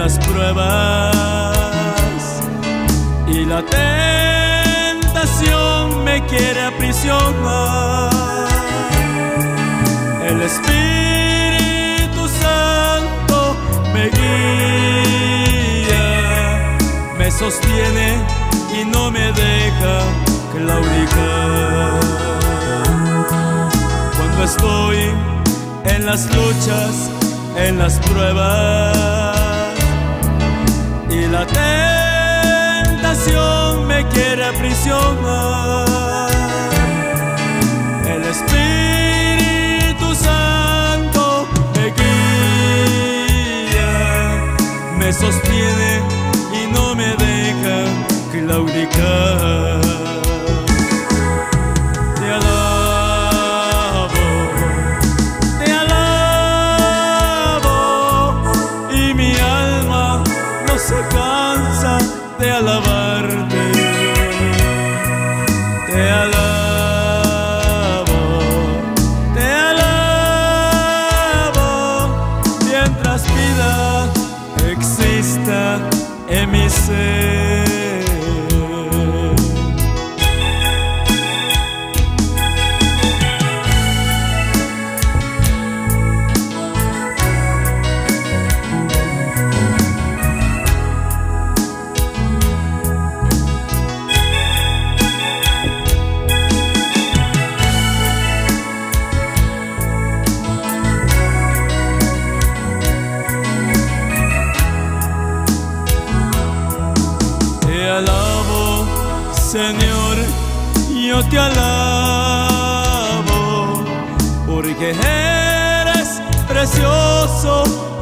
las pruebas y la tentación me quiere aprisionar. El Espíritu Santo me guía, me sostiene y no me deja claudicar. Cuando estoy en las luchas, en las pruebas y la tentación me quiere aprisionar. El Espíritu Santo me guía, me sostiene y no me deja claudicar.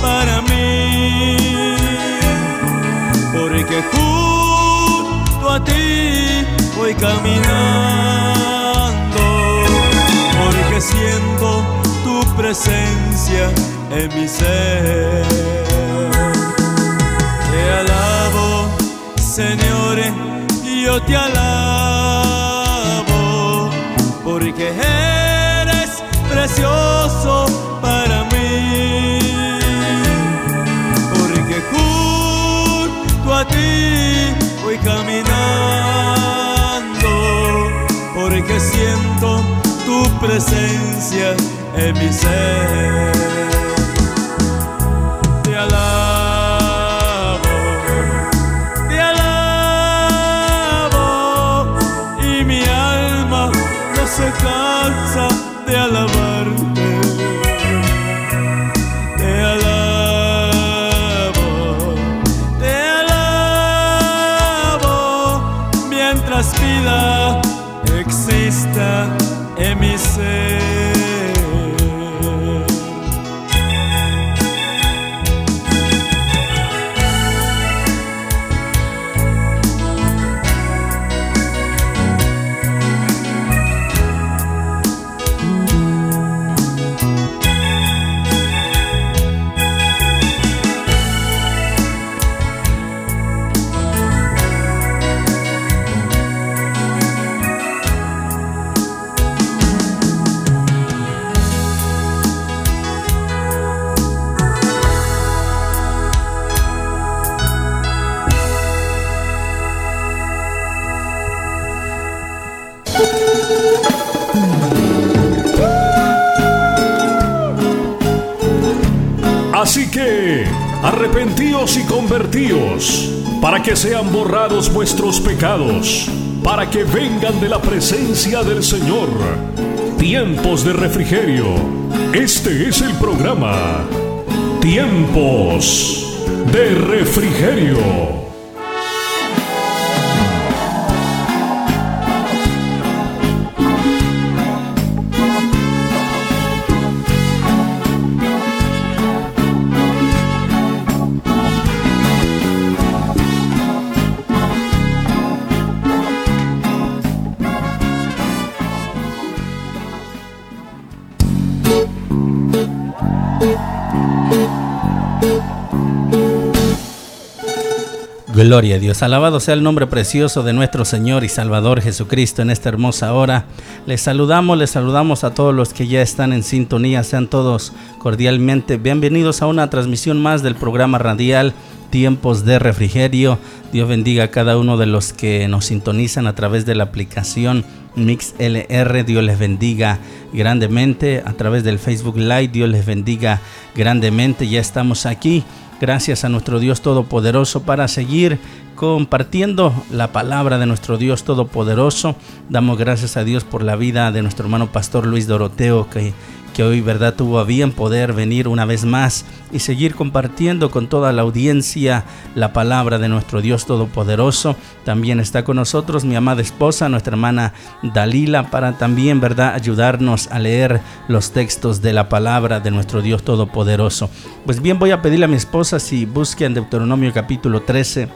Para mí, porque junto a ti voy caminando, porque siento tu presencia en mi ser. Te alabo, Señor, yo te alabo, porque eres precioso para voy caminando, porque siento tu presencia en mi ser. Arrepentíos y convertíos, para que sean borrados vuestros pecados, para que vengan de la presencia del Señor. Tiempos de refrigerio. Este es el programa. Tiempos de refrigerio. Gloria a Dios. Alabado sea el nombre precioso de nuestro Señor y Salvador Jesucristo en esta hermosa hora. Les saludamos, les saludamos a todos los que ya están en sintonía. Sean todos cordialmente bienvenidos a una transmisión más del programa radial Tiempos de Refrigerio. Dios bendiga a cada uno de los que nos sintonizan a través de la aplicación MixLR. Dios les bendiga grandemente. A través del Facebook Live, Dios les bendiga grandemente. Ya estamos aquí Gracias a nuestro Dios Todopoderoso para seguir compartiendo la palabra de nuestro Dios Todopoderoso. Damos gracias a Dios por la vida de nuestro hermano pastor Luis Doroteo que, que hoy verdad tuvo a bien poder venir una vez más y seguir compartiendo con toda la audiencia la palabra de nuestro Dios Todopoderoso. También está con nosotros mi amada esposa, nuestra hermana Dalila, para también, ¿verdad?, ayudarnos a leer los textos de la palabra de nuestro Dios Todopoderoso. Pues bien, voy a pedirle a mi esposa si busquen Deuteronomio capítulo 13,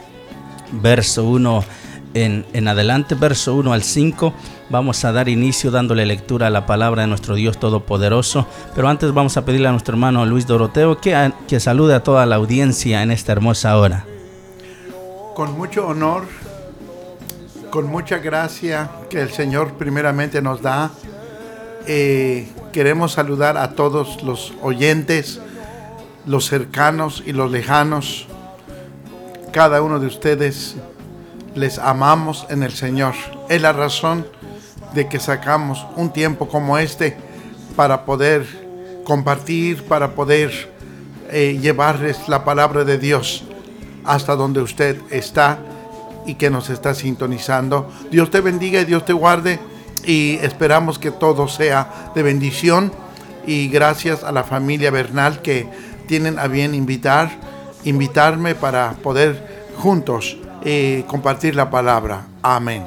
verso 1 en, adelante, verso 1 al 5. Vamos a dar inicio dándole lectura a la palabra de nuestro Dios Todopoderoso. Pero antes vamos a pedirle a nuestro hermano Luis Doroteo que, que salude a toda la audiencia en esta hermosa hora. Con mucho honor, con mucha gracia que el Señor primeramente nos da, eh, queremos saludar a todos los oyentes, los cercanos y los lejanos. Cada uno de ustedes les amamos en el Señor. Es la razón de que sacamos un tiempo como este para poder compartir, para poder eh, llevarles la palabra de Dios hasta donde usted está y que nos está sintonizando. Dios te bendiga y Dios te guarde y esperamos que todo sea de bendición y gracias a la familia Bernal que tienen a bien invitar, invitarme para poder juntos eh, compartir la palabra. Amén.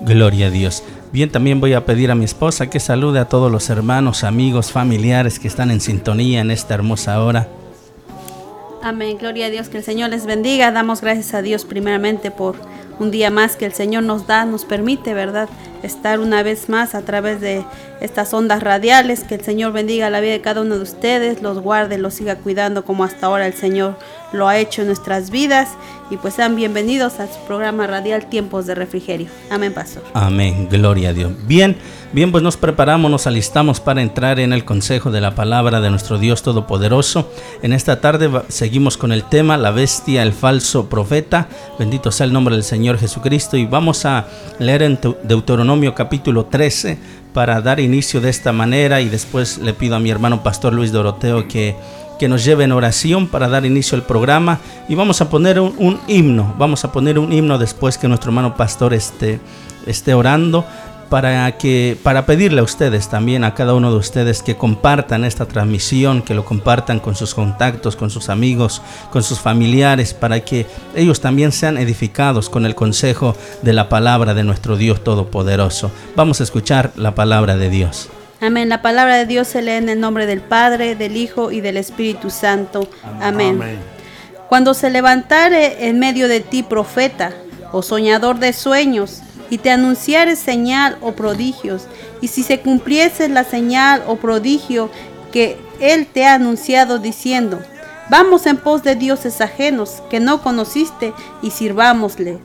Gloria a Dios. Bien, también voy a pedir a mi esposa que salude a todos los hermanos, amigos, familiares que están en sintonía en esta hermosa hora. Amén, gloria a Dios, que el Señor les bendiga. Damos gracias a Dios primeramente por un día más que el Señor nos da, nos permite, ¿verdad? Estar una vez más a través de estas ondas radiales. Que el Señor bendiga la vida de cada uno de ustedes, los guarde, los siga cuidando como hasta ahora el Señor lo ha hecho en nuestras vidas. Y pues sean bienvenidos a su programa radial Tiempos de Refrigerio. Amén, Pastor. Amén, gloria a Dios. Bien, bien, pues nos preparamos, nos alistamos para entrar en el consejo de la palabra de nuestro Dios Todopoderoso. En esta tarde seguimos con el tema La bestia, el falso profeta. Bendito sea el nombre del Señor Jesucristo. Y vamos a leer en Deuteronomio capítulo 13 para dar inicio de esta manera. Y después le pido a mi hermano Pastor Luis Doroteo que que nos lleve en oración para dar inicio al programa y vamos a poner un, un, himno, vamos a poner un himno después que nuestro hermano pastor esté, esté orando para que para pedirle a ustedes también a cada uno de ustedes que compartan esta transmisión, que lo compartan con sus contactos, con sus amigos, con sus familiares para que ellos también sean edificados con el consejo de la palabra de nuestro Dios todopoderoso. Vamos a escuchar la palabra de Dios. Amén. La palabra de Dios se lee en el nombre del Padre, del Hijo y del Espíritu Santo. Amén. Amén. Cuando se levantare en medio de ti profeta o soñador de sueños, y te anunciare señal o prodigios, y si se cumpliese la señal o prodigio que él te ha anunciado diciendo, vamos en pos de dioses ajenos que no conociste y sirvámosle.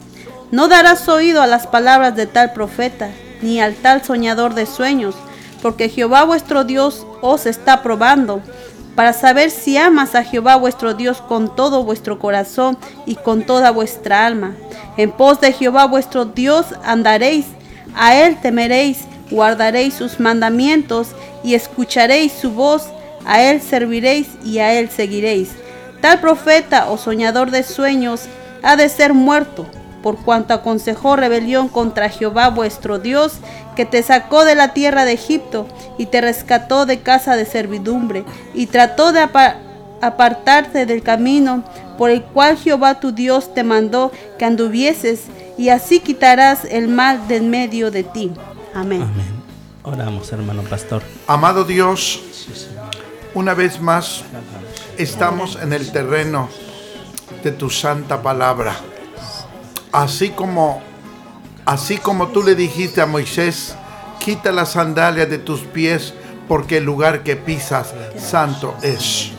No darás oído a las palabras de tal profeta, ni al tal soñador de sueños, porque Jehová vuestro Dios os está probando, para saber si amas a Jehová vuestro Dios con todo vuestro corazón y con toda vuestra alma. En pos de Jehová vuestro Dios andaréis, a él temeréis, guardaréis sus mandamientos y escucharéis su voz, a él serviréis y a él seguiréis. Tal profeta o soñador de sueños ha de ser muerto, por cuanto aconsejó rebelión contra Jehová vuestro Dios, que te sacó de la tierra de Egipto y te rescató de casa de servidumbre, y trató de apartarte del camino por el cual Jehová tu Dios te mandó que anduvieses, y así quitarás el mal del medio de ti. Amén. Amén. Oramos, hermano pastor. Amado Dios, una vez más estamos en el terreno de tu santa palabra así como así como tú le dijiste a Moisés, quita las sandalias de tus pies porque el lugar que pisas santo es.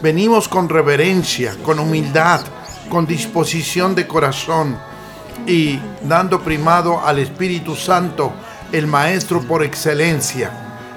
Venimos con reverencia, con humildad, con disposición de corazón y dando primado al Espíritu Santo, el Maestro por excelencia.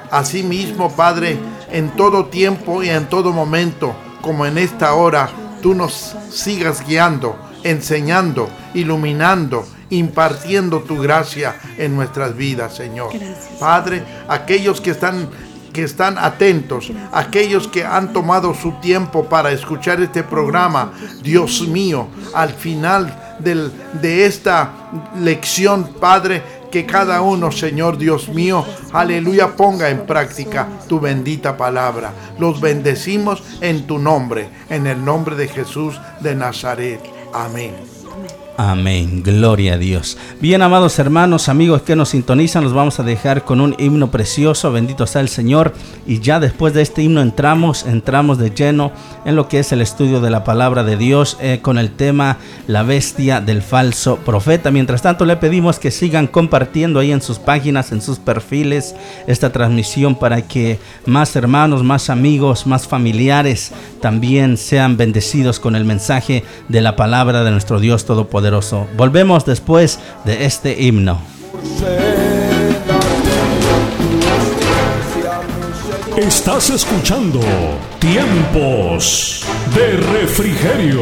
Asimismo, Padre, en todo tiempo y en todo momento, como en esta hora, tú nos sigas guiando, enseñando, iluminando, impartiendo tu gracia en nuestras vidas, Señor. Padre, aquellos que están que están atentos, aquellos que han tomado su tiempo para escuchar este programa, Dios mío, al final del, de esta lección, Padre, que cada uno, Señor Dios mío, aleluya, ponga en práctica tu bendita palabra. Los bendecimos en tu nombre, en el nombre de Jesús de Nazaret. Amén. Amén, gloria a Dios. Bien, amados hermanos, amigos que nos sintonizan, los vamos a dejar con un himno precioso, bendito sea el Señor. Y ya después de este himno entramos, entramos de lleno en lo que es el estudio de la palabra de Dios eh, con el tema La bestia del falso profeta. Mientras tanto, le pedimos que sigan compartiendo ahí en sus páginas, en sus perfiles, esta transmisión para que más hermanos, más amigos, más familiares también sean bendecidos con el mensaje de la palabra de nuestro Dios Todopoderoso. Volvemos después de este himno. Estás escuchando Tiempos de Refrigerio.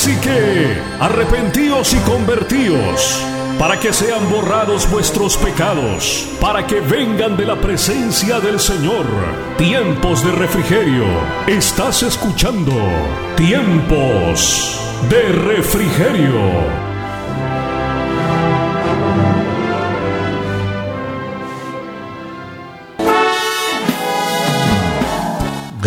Así que, arrepentíos y convertíos, para que sean borrados vuestros pecados, para que vengan de la presencia del Señor tiempos de refrigerio. Estás escuchando tiempos de refrigerio.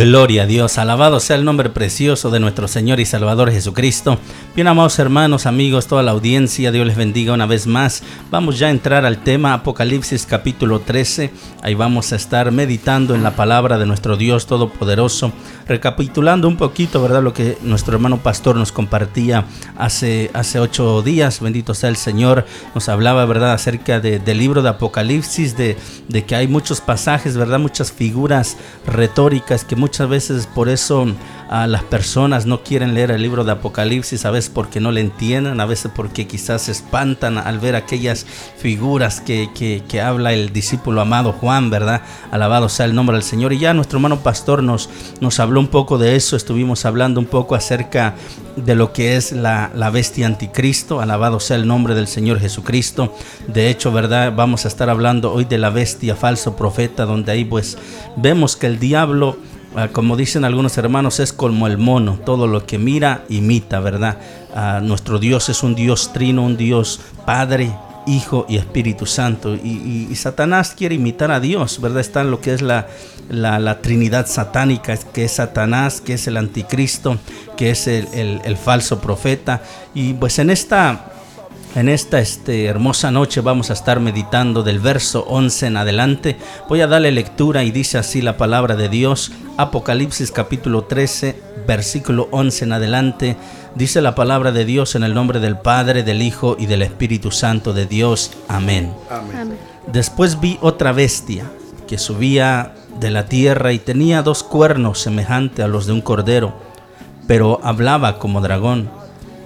Gloria a Dios, alabado sea el nombre precioso de nuestro Señor y Salvador Jesucristo. Bien, amados hermanos, amigos, toda la audiencia, Dios les bendiga una vez más. Vamos ya a entrar al tema Apocalipsis capítulo 13. Ahí vamos a estar meditando en la palabra de nuestro Dios Todopoderoso, recapitulando un poquito, ¿verdad? Lo que nuestro hermano pastor nos compartía hace, hace ocho días. Bendito sea el Señor. Nos hablaba, ¿verdad?, acerca del libro de Apocalipsis, de, de que hay muchos pasajes, ¿verdad? Muchas figuras retóricas que muchas veces por eso las personas no quieren leer el libro de Apocalipsis, a veces porque no le entienden, a veces porque quizás se espantan al ver aquellas figuras que, que, habla el discípulo amado Juan, ¿verdad? Alabado sea el nombre del Señor. Y ya nuestro hermano pastor nos, nos habló un poco de eso, estuvimos hablando un poco acerca de lo que es la, la bestia anticristo, alabado sea el nombre del Señor Jesucristo. De hecho, ¿verdad? Vamos a estar hablando hoy de la bestia falso profeta, donde ahí pues vemos que el diablo como dicen algunos hermanos, es como el mono, todo lo que mira, imita, ¿verdad? Ah, nuestro Dios es un Dios trino, un Dios Padre, Hijo y Espíritu Santo. Y, Satanás quiere imitar a Dios, ¿verdad? Está en lo que es la, la, Trinidad satánica, que es Satanás, que es el anticristo, que es el, el falso profeta. Y pues en esta en esta este, hermosa noche vamos a estar meditando del verso 11 en adelante. Voy a darle lectura y dice así la palabra de Dios. Apocalipsis capítulo 13, versículo 11 en adelante. Dice la palabra de Dios en el nombre del Padre, del Hijo y del Espíritu Santo de Dios. Amén. Amén. Después vi otra bestia que subía de la tierra y tenía dos cuernos semejantes a los de un cordero, pero hablaba como dragón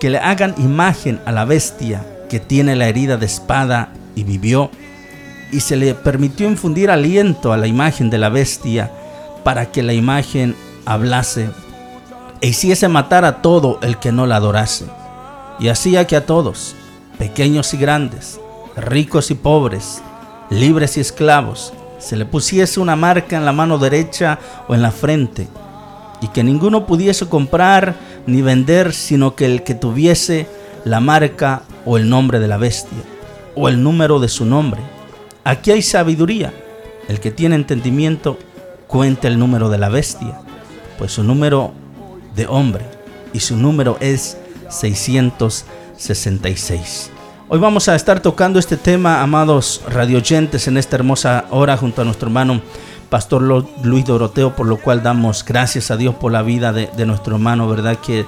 que le hagan imagen a la bestia que tiene la herida de espada y vivió, y se le permitió infundir aliento a la imagen de la bestia para que la imagen hablase e hiciese matar a todo el que no la adorase. Y hacía que a todos, pequeños y grandes, ricos y pobres, libres y esclavos, se le pusiese una marca en la mano derecha o en la frente, y que ninguno pudiese comprar ni vender, sino que el que tuviese la marca o el nombre de la bestia, o el número de su nombre. Aquí hay sabiduría. El que tiene entendimiento, cuenta el número de la bestia, pues su número de hombre, y su número es 666. Hoy vamos a estar tocando este tema, amados radioyentes, en esta hermosa hora junto a nuestro hermano Pastor Luis Doroteo, por lo cual damos gracias a Dios por la vida de, nuestro hermano, ¿verdad? Que,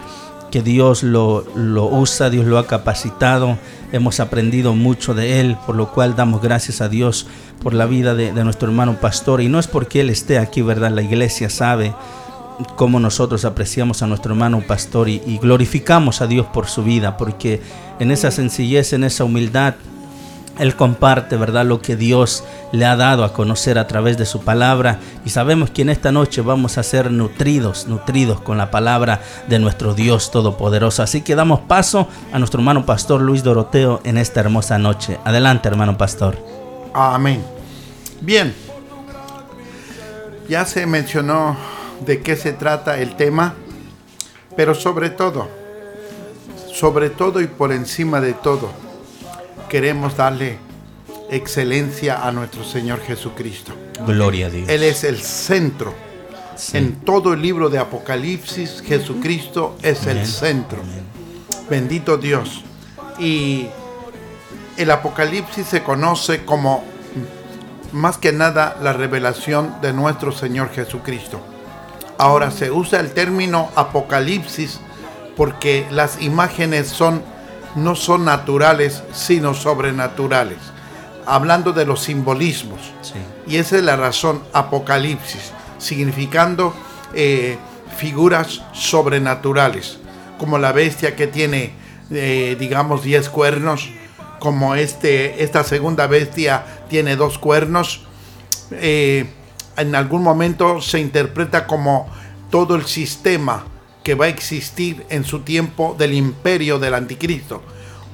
que Dios lo, lo, usa, Dios lo ha capacitado, hemos aprendido mucho de él, por lo cual damos gracias a Dios por la vida de, nuestro hermano pastor. Y no es porque él esté aquí, ¿verdad? La iglesia sabe cómo nosotros apreciamos a nuestro hermano pastor y, y glorificamos a Dios por su vida, porque en esa sencillez, en esa humildad, él comparte, ¿verdad?, lo que Dios le ha dado a conocer a través de su palabra. Y sabemos que en esta noche vamos a ser nutridos, nutridos con la palabra de nuestro Dios Todopoderoso. Así que damos paso a nuestro hermano pastor Luis Doroteo en esta hermosa noche. Adelante, hermano pastor. Amén. Bien. Ya se mencionó de qué se trata el tema, pero sobre todo, sobre todo y por encima de todo, queremos darle excelencia a nuestro Señor Jesucristo. Gloria a Dios. Él es el centro. En todo el libro de Apocalipsis, Jesucristo es el centro. Bendito Dios. Y el Apocalipsis se conoce como más que nada la revelación de nuestro Señor Jesucristo. Ahora se usa el término Apocalipsis porque las imágenes son no son naturales, sino sobrenaturales. Hablando de los simbolismos. Sí. Y esa es la razón, Apocalipsis, significando eh, figuras sobrenaturales, como la bestia que tiene, eh, digamos, 10 cuernos, como este, esta segunda bestia tiene dos cuernos. Eh, en algún momento se interpreta como todo el sistema que va a existir en su tiempo del imperio del anticristo.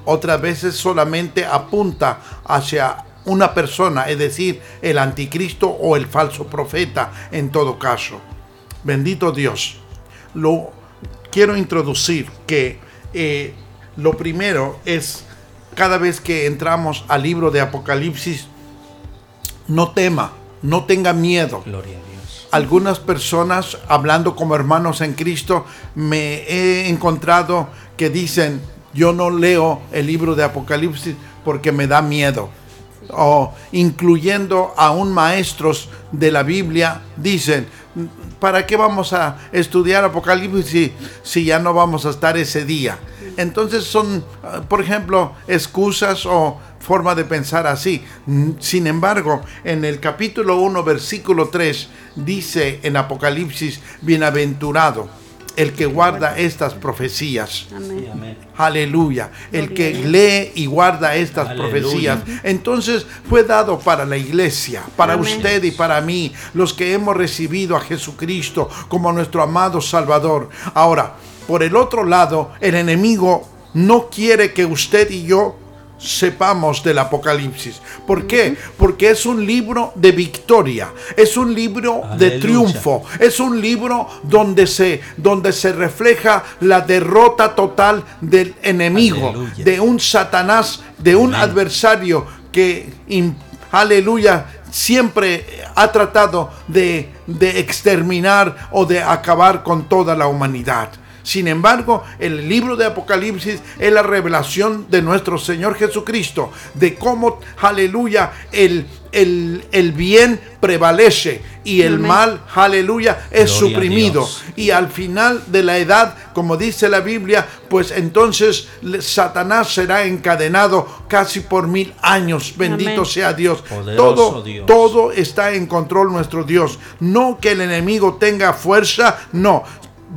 Otras veces solamente apunta hacia una persona, es decir, el anticristo o el falso profeta en todo caso. Bendito Dios. Lo quiero introducir que eh, lo primero es cada vez que entramos al libro de Apocalipsis, no tema, no tenga miedo. Gloria. Algunas personas, hablando como hermanos en Cristo, me he encontrado que dicen, yo no leo el libro de Apocalipsis porque me da miedo. O incluyendo aún maestros de la Biblia, dicen, ¿para qué vamos a estudiar Apocalipsis si, ya no vamos a estar ese día? Entonces son, por ejemplo, excusas o forma de pensar así. Sin embargo, en el capítulo 1, versículo 3, dice en Apocalipsis, bienaventurado el que guarda estas profecías. Amén. Aleluya. El que lee y guarda estas Aleluya. profecías. Entonces fue dado para la iglesia, para Amén. usted y para mí, los que hemos recibido a Jesucristo como nuestro amado Salvador. Ahora, por el otro lado, el enemigo no quiere que usted y yo sepamos del Apocalipsis. ¿Por qué? Porque es un libro de victoria, es un libro de triunfo, es un libro donde se, donde se refleja la derrota total del enemigo, Aleluya. de un Satanás, de un Amén. adversario que, aleluya, siempre ha tratado de, de exterminar o de acabar con toda la humanidad. Sin embargo, el libro de Apocalipsis es la revelación de nuestro Señor Jesucristo, de cómo, aleluya, el, el, el bien prevalece y el Amén. mal, aleluya, es Gloria suprimido. Y al final de la edad, como dice la Biblia, pues entonces Satanás será encadenado casi por mil años. Bendito Amén. sea Dios. Poderoso Todo, Dios. todo está en control nuestro Dios. No que el enemigo tenga fuerza, no.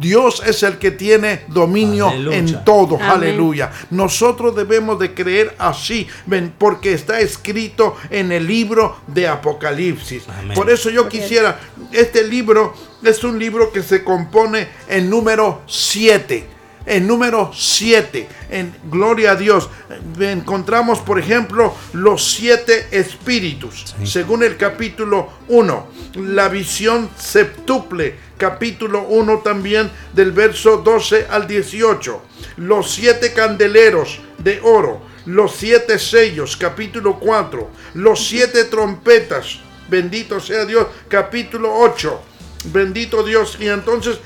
Dios es el que tiene dominio Aleluya. en todo, Amén. aleluya. Nosotros debemos de creer así, porque está escrito en el libro de Apocalipsis. Amén. Por eso yo quisiera, este libro es un libro que se compone en número 7. En número 7, en Gloria a Dios, encontramos, por ejemplo, los siete espíritus, Sí. según el capítulo 1. La visión septuple, capítulo 1 también, del verso 12 al 18. Los siete candeleros de oro, los siete sellos, capítulo 4. Los siete trompetas, bendito sea Dios, capítulo 8. Bendito Dios. Y entonces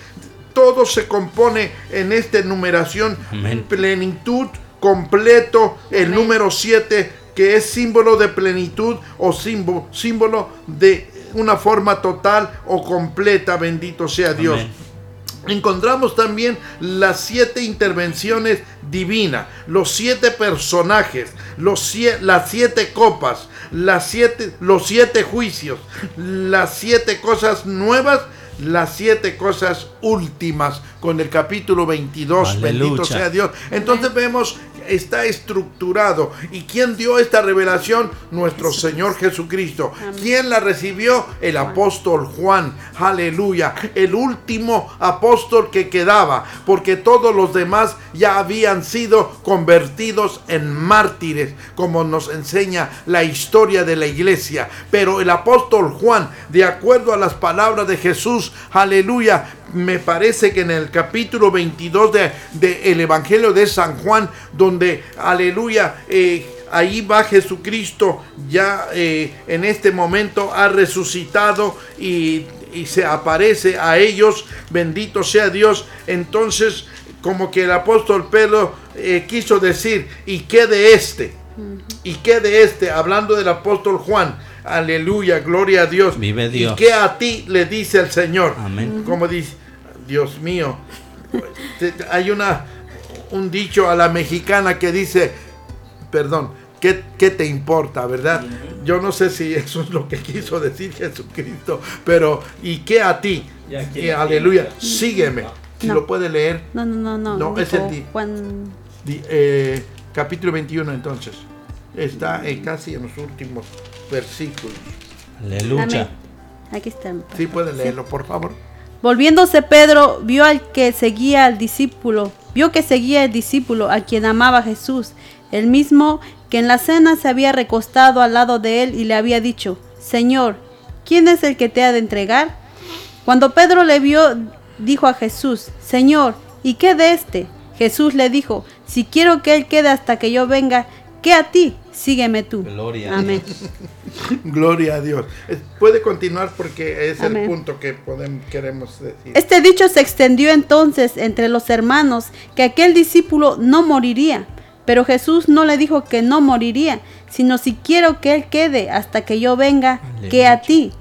todo se compone en esta numeración, Amén. plenitud, completo, el Amén. número 7, que es símbolo de plenitud o símbolo, símbolo de una forma total o completa, bendito sea Dios. Amén. Encontramos también las siete intervenciones divinas, los siete personajes, los sie- las siete copas, las siete, los siete juicios, las siete cosas nuevas, las siete cosas últimas, con el capítulo 22, bendito sea Dios. Entonces vemos, está estructurado. ¿Y quién dio esta revelación? Nuestro Señor Jesucristo. ¿Quién la recibió? El apóstol Juan. Aleluya. El último apóstol que quedaba, porque todos los demás ya habían sido convertidos en mártires, como nos enseña la historia de la iglesia. Pero el apóstol Juan, de acuerdo a las palabras de Jesús, aleluya, me parece que en el capítulo 22 de, de el Evangelio de San Juan, donde, aleluya, eh, ahí va Jesucristo, ya eh, en este momento ha resucitado y, y se aparece a ellos, bendito sea Dios. Entonces, como que el apóstol Pedro eh, quiso decir, ¿y qué de este? ¿Y qué de este? Hablando del apóstol Juan. Aleluya, gloria a Dios. Vive Dios. ¿Y qué a ti le dice el Señor? Amén. Como dice, Dios mío, te- hay una un dicho a la mexicana que dice, perdón, ¿qué, qué te importa, verdad? Yo no sé si eso es lo que quiso decir Jesucristo, pero ¿y qué a ti? Y ¿quién- aleluya, sígueme. Si No. lo puede leer, No, no, no, no. No, es el di- Juan. di- eh, capítulo 21 entonces. Está eh, casi en los últimos versículos. Aleluya. Amén. Aquí está. Sí, puede leerlo, por favor. Volviéndose Pedro, vio al que seguía al discípulo, vio que seguía el discípulo a quien amaba Jesús, el mismo que en la cena se había recostado al lado de él y le había dicho, Señor, ¿quién es el que te ha de entregar? Cuando Pedro le vio, dijo a Jesús, Señor, ¿y qué de este? Jesús le dijo, si quiero que él quede hasta que yo venga, ¿qué a ti? Sígueme tú. Gloria a Amén. Gloria a Dios. Puede continuar porque es Amén. el punto que podemos, queremos decir. Este dicho se extendió entonces entre los hermanos que aquel discípulo no moriría. Pero Jesús no le dijo que no moriría, sino si quiero que él quede hasta que yo venga, que a ti.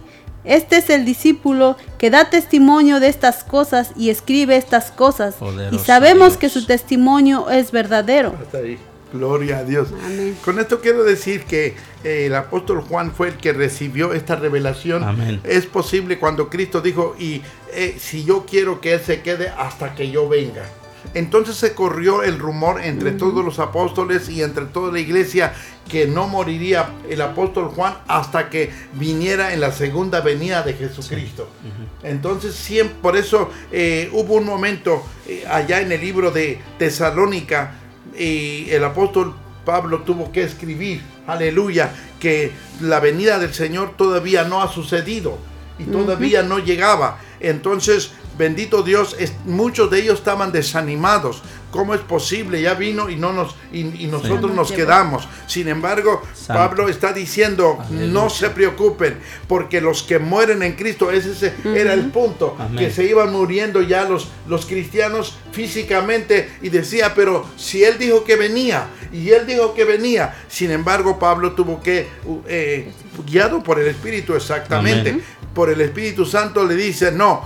Este es el discípulo que da testimonio de estas cosas y escribe estas cosas. Poderoso y sabemos Dios. que su testimonio es verdadero. Hasta ahí. Gloria a Dios. Amén. Con esto quiero decir que eh, el apóstol Juan fue el que recibió esta revelación. Amén. Es posible cuando Cristo dijo, y eh, si yo quiero que Él se quede hasta que yo venga. Entonces se corrió el rumor entre todos los apóstoles y entre toda la iglesia que no moriría el apóstol Juan hasta que viniera en la segunda venida de Jesucristo. Entonces, siempre, por eso eh, hubo un momento eh, allá en el libro de Tesalónica, y el apóstol Pablo tuvo que escribir, aleluya, que la venida del Señor todavía no ha sucedido y todavía no llegaba. Entonces, bendito Dios, es- muchos de ellos estaban desanimados. ¿Cómo es posible? Ya vino y no nos y, y nosotros Sí. nos quedamos. Sin embargo. Pablo está diciendo, Aleluya. no se preocupen, porque los que mueren en Cristo, ese, era el punto, Amén. que se iban muriendo ya los, los cristianos físicamente y decía, pero si él dijo que venía y él dijo que venía, sin embargo Pablo tuvo que, eh, guiado por el Espíritu exactamente, Amén. por el Espíritu Santo le dice, no,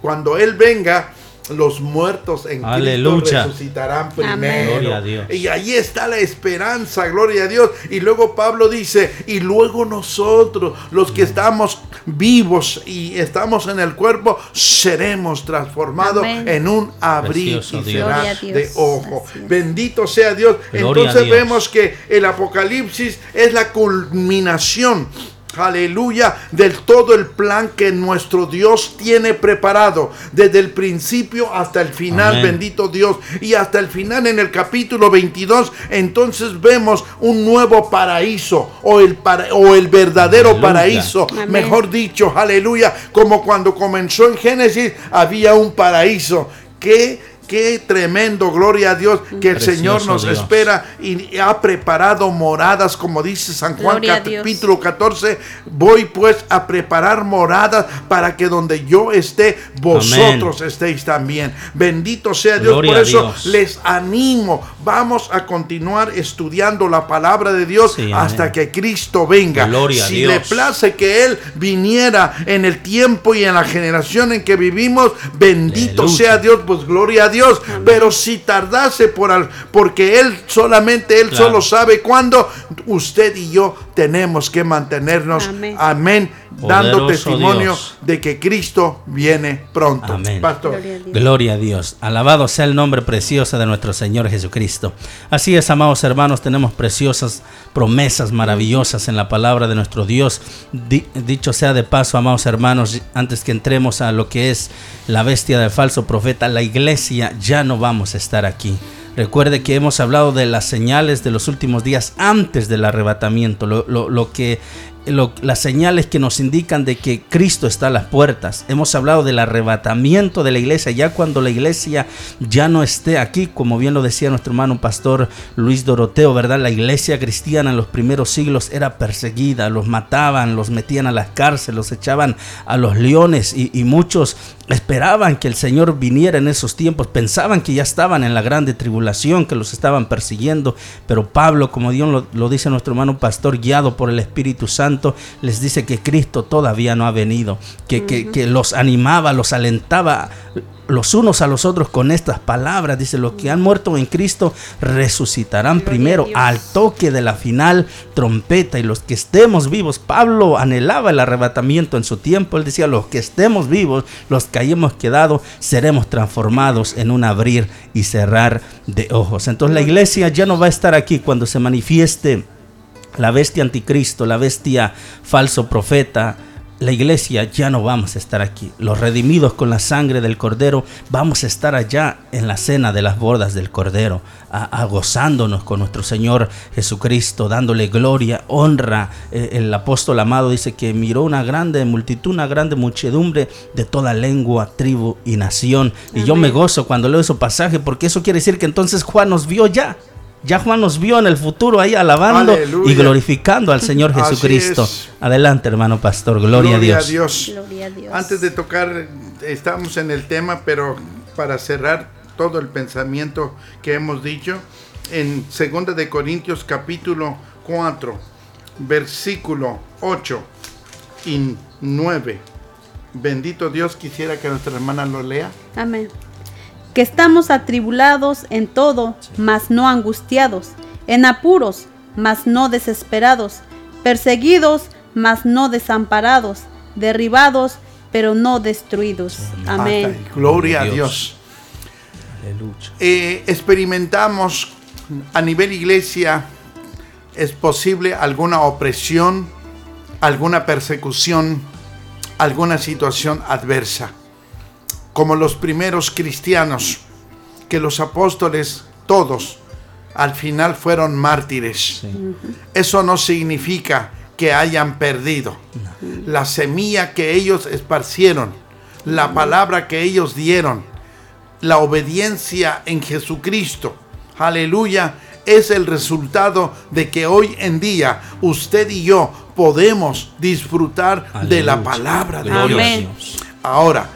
cuando él venga, los muertos en Aleluya. Cristo resucitarán primero. Gloria a Dios. Y ahí está la esperanza, gloria a Dios. Y luego Pablo dice, y luego nosotros, los que estamos vivos y estamos en el cuerpo, seremos transformados Amén. en un abrir Precioso y cerrar de ojo. Bendito sea Dios. Gloria Entonces Dios. vemos que el Apocalipsis es la culminación. Aleluya, del todo el plan que nuestro Dios tiene preparado desde el principio hasta el final, Amén. bendito Dios. Y hasta el final en el capítulo 22, entonces vemos un nuevo paraíso o el, para- o el verdadero Aleluya. paraíso, Amén. mejor dicho, aleluya, como cuando comenzó en Génesis había un paraíso. Qué Qué tremendo, gloria a Dios, que el Precioso Señor nos Dios. espera y ha preparado moradas, como dice San Juan Gloria a capítulo 14. Voy pues a preparar moradas para que donde yo esté, vosotros estéis también. Bendito sea Dios. Gloria Por a eso Dios. les animo. Vamos a continuar estudiando la palabra de Dios Sí, hasta amén. que Cristo venga. Gloria a si Dios. le place que Él viniera en el tiempo y en la generación en que vivimos, bendito Aleluya. sea Dios, pues gloria a Dios. Pero si tardase por al, porque Él solamente Él Claro. solo sabe cuándo, usted y yo tenemos que mantenernos, amén, Amén. Dando testimonio Dios. de que Cristo viene pronto. Amén. Pastor. Gloria a Dios. Gloria a Dios. Alabado sea el nombre precioso de nuestro Señor Jesucristo. Así es, amados hermanos, tenemos preciosas promesas maravillosas en la palabra de nuestro Dios. Di- dicho sea de paso, amados hermanos, antes que entremos a lo que es la bestia del falso profeta, la iglesia ya no vamos a estar aquí. Recuerde que hemos hablado de las señales de los últimos días antes del arrebatamiento, lo, lo- lo que las señales que nos indican de que Cristo está a las puertas. Hemos hablado del arrebatamiento de la iglesia, ya cuando la iglesia ya no esté aquí, como bien lo decía nuestro hermano pastor Luis Doroteo, ¿verdad? La iglesia cristiana en los primeros siglos era perseguida, los mataban, los metían a las cárceles, los echaban a los leones y muchos esperaban que el Señor viniera en esos tiempos, pensaban que ya estaban en la grande tribulación, que los estaban persiguiendo, pero Pablo, como Dios lo, lo dice nuestro hermano pastor, guiado por el Espíritu Santo, Santo les dice que Cristo todavía no ha venido, que, que, que los animaba, los alentaba los unos a los otros con estas palabras. Dice, los que han muerto en Cristo resucitarán primero al toque de la final trompeta y los que estemos vivos. Pablo anhelaba el arrebatamiento en su tiempo. Él decía, los que estemos vivos, los que hayamos quedado, seremos transformados en un abrir y cerrar de ojos. Entonces la iglesia ya no va a estar aquí cuando se manifieste la bestia anticristo, la bestia falso profeta, la iglesia ya no vamos a estar aquí. Los redimidos con la sangre del Cordero vamos a estar allá en la cena de las bodas del Cordero, a, a gozándonos con nuestro Señor Jesucristo, dándole gloria, honra. Eh, el apóstol amado dice que miró una grande multitud, una grande muchedumbre de toda lengua, tribu y nación. Y yo me gozo cuando leo ese pasaje porque eso quiere decir que entonces Juan nos vio ya. Ya Juan nos vio en el futuro ahí alabando Aleluya. y glorificando al Señor Jesucristo. es. Adelante, hermano pastor. Gloria, a Dios. Gloria a Dios. Antes de tocar, estamos en el tema, pero para cerrar todo el pensamiento que hemos dicho, en 2 de Corintios capítulo 4, versículo 8 y 9. Bendito Dios, quisiera que nuestra hermana lo lea. Amén. Que estamos atribulados en todo, mas no angustiados, en apuros, mas no desesperados, perseguidos, mas no desamparados, derribados, pero no destruidos. Amén. Gloria a Dios. Eh, experimentamos a nivel iglesia, es posible alguna opresión, alguna persecución, alguna situación adversa. Como los primeros cristianos, que los apóstoles todos al final fueron mártires. Eso no significa que hayan perdido. La semilla que ellos esparcieron, la palabra que ellos dieron, la obediencia en Jesucristo, aleluya, es el resultado de que hoy en día usted y yo podemos disfrutar de la palabra de Gloria. Dios. Ahora,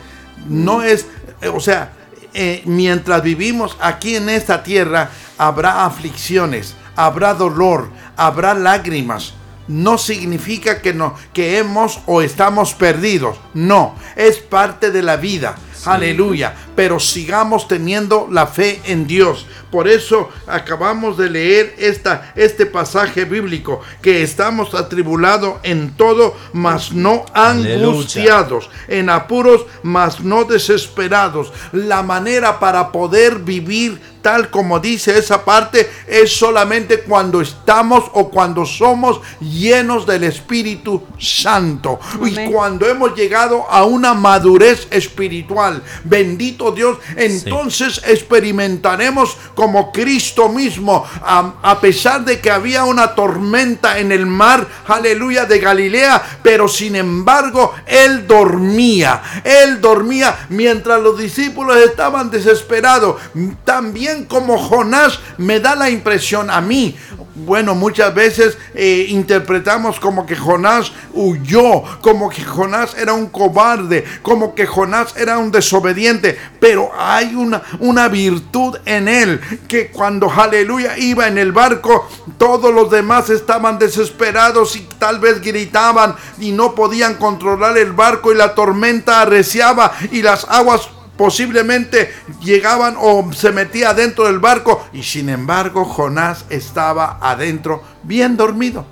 no es, eh, o sea, eh, mientras vivimos aquí en esta tierra, habrá aflicciones, habrá dolor, habrá lágrimas. No significa que no, que hemos o estamos perdidos. No, es parte de la vida. Aleluya. Pero sigamos teniendo la fe en Dios. Por eso acabamos de leer esta, este pasaje bíblico, que estamos atribulados en todo, mas no Aleluya. angustiados, en apuros, mas no desesperados. La manera para poder vivir tal como dice esa parte es solamente cuando estamos o cuando somos llenos del Espíritu Santo. Y cuando hemos llegado a una madurez espiritual, bendito Dios, entonces experimentaremos como Cristo mismo, a, a pesar de que había una tormenta en el mar, aleluya, de Galilea, pero sin embargo, él dormía, él dormía mientras los discípulos estaban desesperados. También como Jonás me da la impresión a mí, bueno, muchas veces eh, interpretamos como que Jonás huyó, como que Jonás era un cobarde, como que Jonás era un desobediente, pero hay una, una virtud en él, que cuando aleluya iba en el barco, todos los demás estaban desesperados y tal vez gritaban y no podían controlar el barco y la tormenta arreciaba y las aguas posiblemente llegaban o se metía adentro del barco y sin embargo Jonás estaba adentro bien dormido.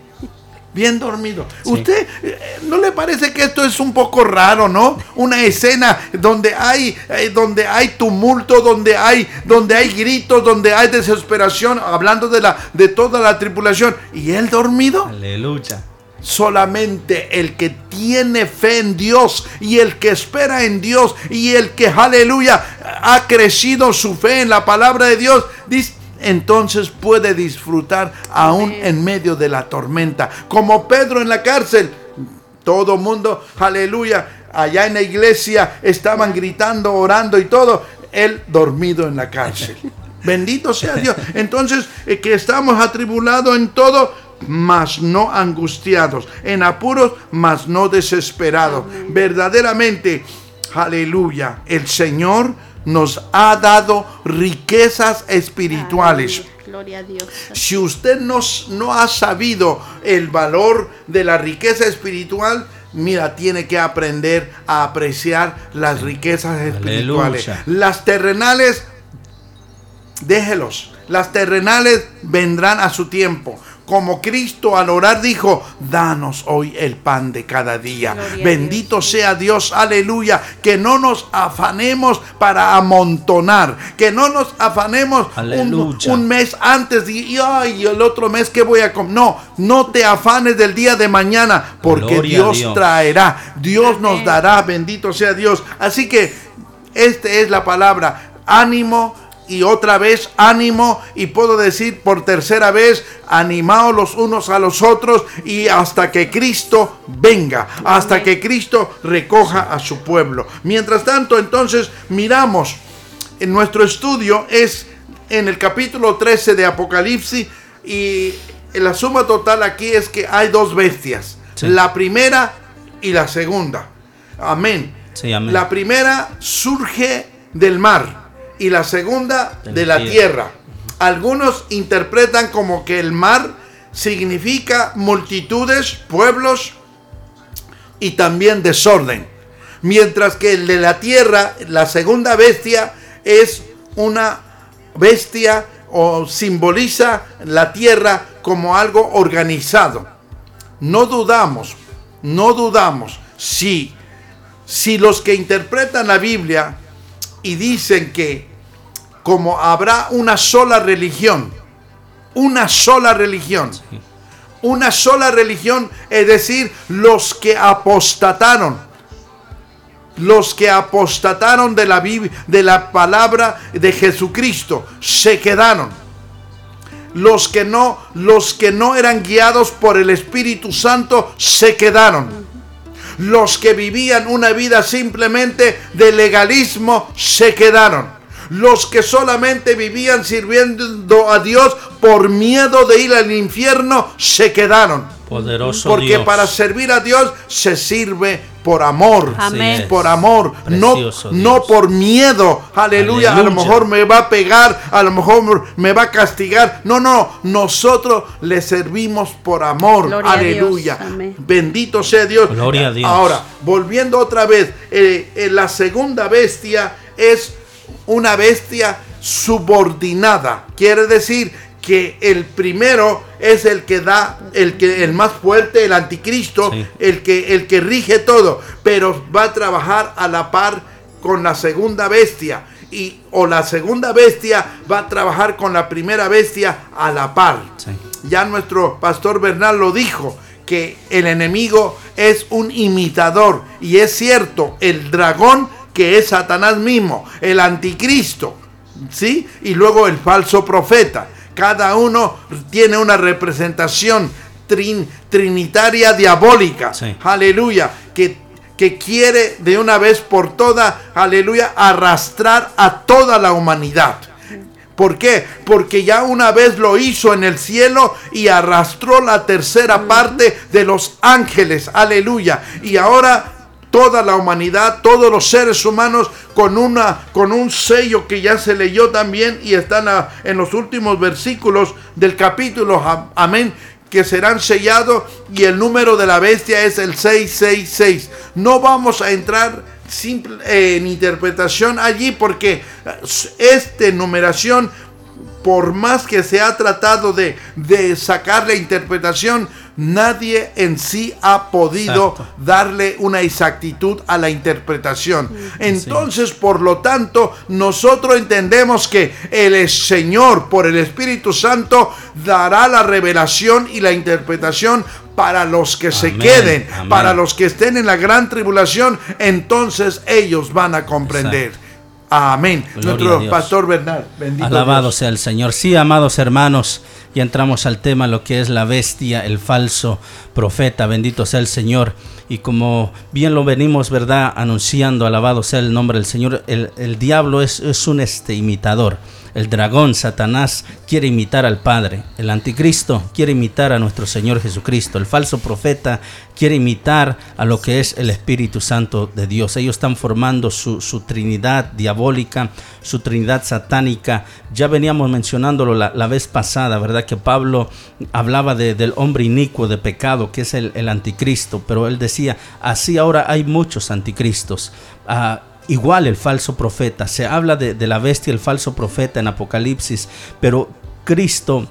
Bien dormido. ¿Usted eh, no le parece que esto es un poco raro, no? Una escena donde hay eh, donde hay tumulto, donde hay donde hay gritos, donde hay desesperación, hablando de la de toda la tripulación y él dormido. Aleluya. Solamente el que tiene fe en Dios y el que espera en Dios y el que, aleluya, ha crecido su fe en la palabra de Dios, dice, entonces puede disfrutar aún en medio de la tormenta. Como Pedro en la cárcel. Todo mundo, aleluya, allá en la iglesia estaban gritando, orando y todo. Él dormido en la cárcel. Bendito sea Dios. Entonces, eh, que estamos atribulados en todo, mas no angustiados, en apuros, mas no desesperados. Verdaderamente, aleluya, el Señor nos ha dado riquezas espirituales. Gloria a Dios. Si usted no, no ha sabido el valor de la riqueza espiritual, mira, tiene que aprender a apreciar las riquezas espirituales. Aleluya. Las terrenales, déjelos. Las terrenales vendrán a su tiempo. Como Cristo al orar dijo, danos hoy el pan de cada día. Gloria Bendito Dios. sea Dios, aleluya. Que no nos afanemos para amontonar. Que no nos afanemos un, mes antes y, y, ay, el otro mes que voy a comer. No, no te afanes del día de mañana, porque Gloria Dios, Dios. traerá, Dios nos dará, bendito sea Dios. Así que esta es la palabra, ánimo y otra vez ánimo y puedo decir por tercera vez, animaos los unos a los otros y hasta que Cristo venga, hasta que Cristo recoja a su pueblo. Mientras tanto, entonces miramos en nuestro estudio es en el capítulo 13 de Apocalipsis y la suma total aquí es que hay dos bestias, Sí. la primera y la segunda. Amén. Sí, amén. La primera surge del mar y la segunda De la tierra. Algunos interpretan como que el mar significa multitudes, pueblos y también desorden. Mientras que el de la tierra, la segunda bestia, es una bestia o simboliza la tierra como algo organizado. No dudamos, no dudamos si, si los que interpretan la Biblia y dicen que como habrá una sola religión, una sola religión, una sola religión, es decir, los que apostataron, los que apostataron de la, de la palabra de Jesucristo, se quedaron. Los que no, los que no eran guiados por el Espíritu Santo, se quedaron. Los que vivían una vida simplemente de legalismo se quedaron. Los que solamente vivían sirviendo a Dios por miedo de ir al infierno se quedaron. Poderoso Porque Dios. para servir a Dios se sirve por amor. Amén. Por amor, no, Precioso no Dios. por miedo. Aleluya. A lo mejor me va a pegar, a lo mejor me va a castigar. No, no. Nosotros le servimos por amor. Gloria Aleluya. Bendito sea Dios. Gloria a Dios. Ahora, volviendo otra vez, eh, eh, la segunda bestia es una bestia subordinada. Quiere decir que el primero es el que da, el que el más fuerte, el anticristo, Sí. el que el que rige todo, pero va a trabajar a la par con la segunda bestia y o la segunda bestia va a trabajar con la primera bestia a la par. Sí. Ya nuestro pastor Bernal lo dijo, que el enemigo es un imitador. Y es cierto, el dragón que es Satanás mismo, el anticristo, ¿sí? Y luego el falso profeta. Cada uno tiene una representación trin- trinitaria diabólica. Sí. Aleluya. Que, que quiere de una vez por todas, aleluya, arrastrar a toda la humanidad. ¿Por qué? Porque ya una vez lo hizo en el cielo y arrastró la tercera parte de los ángeles. Aleluya. Y ahora toda la humanidad, todos los seres humanos con una con un sello que ya se leyó también y están en los últimos versículos del capítulo. am- Amén que serán sellados y el número de la bestia es el 666. No vamos a entrar simple- eh, en interpretación allí porque eh, esta numeración, por más que se ha tratado de, de sacar la interpretación, nadie en sí ha podido Exacto. darle una exactitud a la interpretación. Entonces, por lo tanto, nosotros entendemos que el Señor, por el Espíritu Santo, dará la revelación y la interpretación para los que se queden, amén. para los que estén en la gran tribulación, entonces ellos van a comprender. Amén. Gloria Nuestro pastor Bernal, bendito Alabado Dios. sea el Señor. Sí, amados hermanos, ya entramos al tema, lo que es la bestia, el falso profeta. Bendito sea el Señor. Y como bien lo venimos, ¿verdad? Anunciando, alabado sea el nombre del Señor. El, el diablo es, es un este, imitador. El dragón, Satanás, quiere imitar al Padre. El anticristo quiere imitar a nuestro Señor Jesucristo. El falso profeta quiere imitar a lo que es el Espíritu Santo de Dios. Ellos están formando su, su trinidad diabólica su trinidad satánica. Ya veníamos mencionándolo la, la vez pasada, ¿verdad? Que Pablo hablaba de, del hombre inicuo de pecado, que es el, el, anticristo, pero él decía, así ahora hay muchos anticristos. Uh, igual el falso profeta, se habla de, la bestia, el falso profeta en Apocalipsis, pero Cristo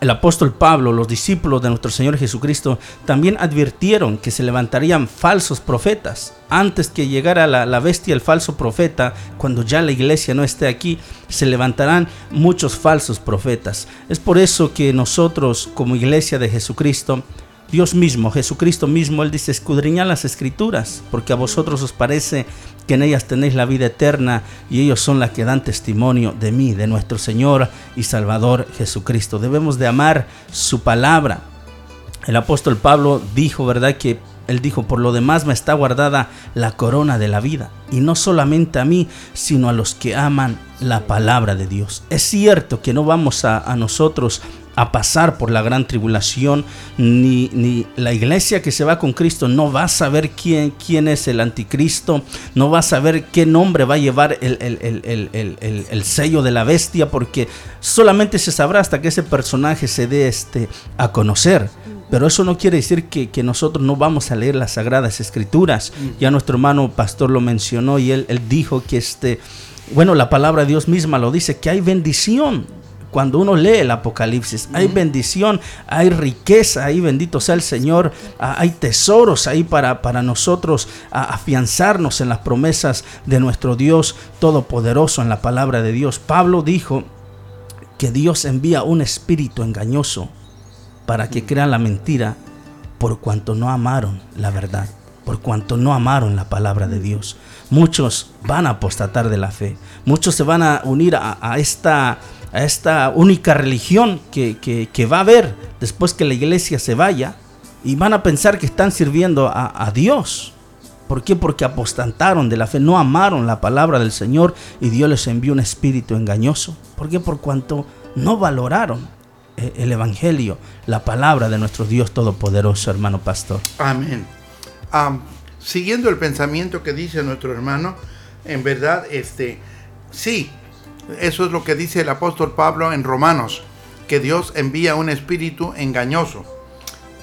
el apóstol Pablo, los discípulos de nuestro Señor Jesucristo, también advirtieron que se levantarían falsos profetas. Antes que llegara la, la, bestia, el falso profeta, cuando ya la iglesia no esté aquí, se levantarán muchos falsos profetas. Es por eso que nosotros, como iglesia de Jesucristo, Dios mismo, Jesucristo mismo, Él dice, escudriñad las escrituras, porque a vosotros os parece que en ellas tenéis la vida eterna y ellos son las que dan testimonio de mí, de nuestro Señor y Salvador Jesucristo. Debemos de amar su palabra. El apóstol Pablo dijo, ¿verdad? Que él dijo, por lo demás me está guardada la corona de la vida. Y no solamente a mí, sino a los que aman la palabra de Dios. Es cierto que no vamos a, a nosotros a pasar por la gran tribulación, ni, ni, la iglesia que se va con Cristo no va a saber quién, quién es el anticristo, no va a saber qué nombre va a llevar el, el, el, el, sello de la bestia, porque solamente se sabrá hasta que ese personaje se dé este, a conocer. Pero eso no quiere decir que, que, nosotros no vamos a leer las sagradas escrituras. Ya nuestro hermano pastor lo mencionó y él, él dijo que este, bueno, la palabra de Dios misma lo dice, que hay bendición cuando uno lee el Apocalipsis. Hay bendición, hay riqueza ahí, bendito sea el Señor. Hay tesoros ahí para, para nosotros afianzarnos en las promesas de nuestro Dios Todopoderoso, en la palabra de Dios. Pablo dijo que Dios envía un espíritu engañoso para que crean la mentira por cuanto no amaron la verdad, por cuanto no amaron la palabra de Dios. Muchos van a apostatar de la fe, muchos se van a unir a, a esta a esta única religión que, que, va a haber después que la iglesia se vaya y van a pensar que están sirviendo a, a, Dios. ¿Por qué? Porque apostantaron de la fe, no amaron la palabra del Señor y Dios les envió un espíritu engañoso. ¿Por qué? Por cuanto no valoraron el Evangelio, la palabra de nuestro Dios Todopoderoso, hermano pastor. Amén. Siguiendo el pensamiento que dice nuestro hermano, en verdad, este, sí, eso es lo que dice el apóstol Pablo en Romanos, que Dios envía un espíritu engañoso.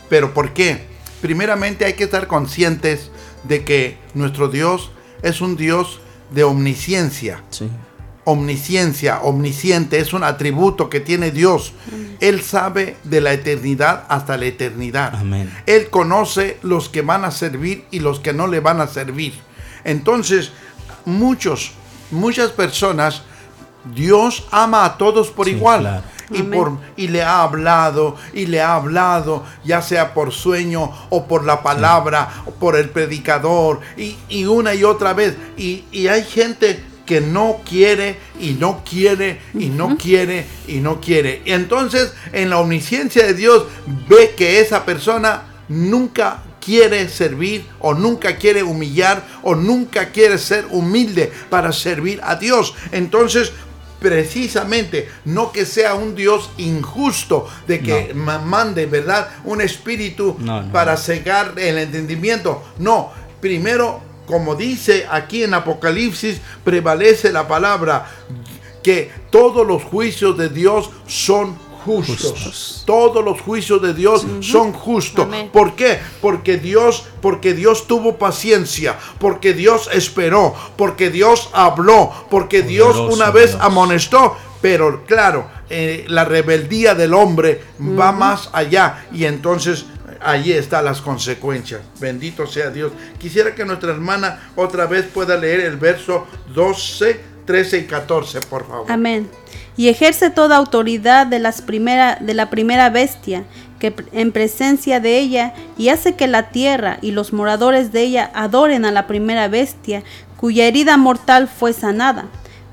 ¿Pero por qué? Primeramente hay que estar conscientes de que nuestro Dios es un Dios de omnisciencia. Sí. Omnisciencia, omnisciente, es un atributo que tiene Dios. Él sabe de la eternidad hasta la eternidad. Amén. Él conoce los que van a servir y los que no le van a servir. Entonces, muchos, muchas personas Dios ama a todos por Sí, igual. claro. Y, por, y le ha hablado, y le ha hablado, ya sea por sueño o por la palabra, o por el predicador, y, y una y otra vez. Y, y hay gente que no quiere, y no quiere, y no quiere, y no quiere. Y entonces, en la omnisciencia de Dios, ve que esa persona nunca quiere servir o nunca quiere humillar o nunca quiere ser humilde para servir a Dios. Entonces, precisamente no que sea un Dios injusto de que ma- mande, ¿verdad? Un espíritu No, no, para cegar el entendimiento. No, primero, como dice aquí en Apocalipsis, prevalece la palabra que todos los juicios de Dios son justos. Justos. Todos los juicios de Dios son justos. Amén. ¿Por qué? Porque Dios, porque Dios tuvo paciencia, porque Dios esperó, porque Dios habló, porque Dios Poderoso una vez Dios. amonestó. Pero claro, eh, la rebeldía del hombre va más allá y entonces allí están las consecuencias. Bendito sea Dios. Quisiera que nuestra hermana otra vez pueda leer el verso 12, 13 y 14, por favor. Amén. Y ejerce toda autoridad de, las primera, de la primera bestia, que en presencia de ella, y hace que la tierra y los moradores de ella adoren a la primera bestia, cuya herida mortal fue sanada.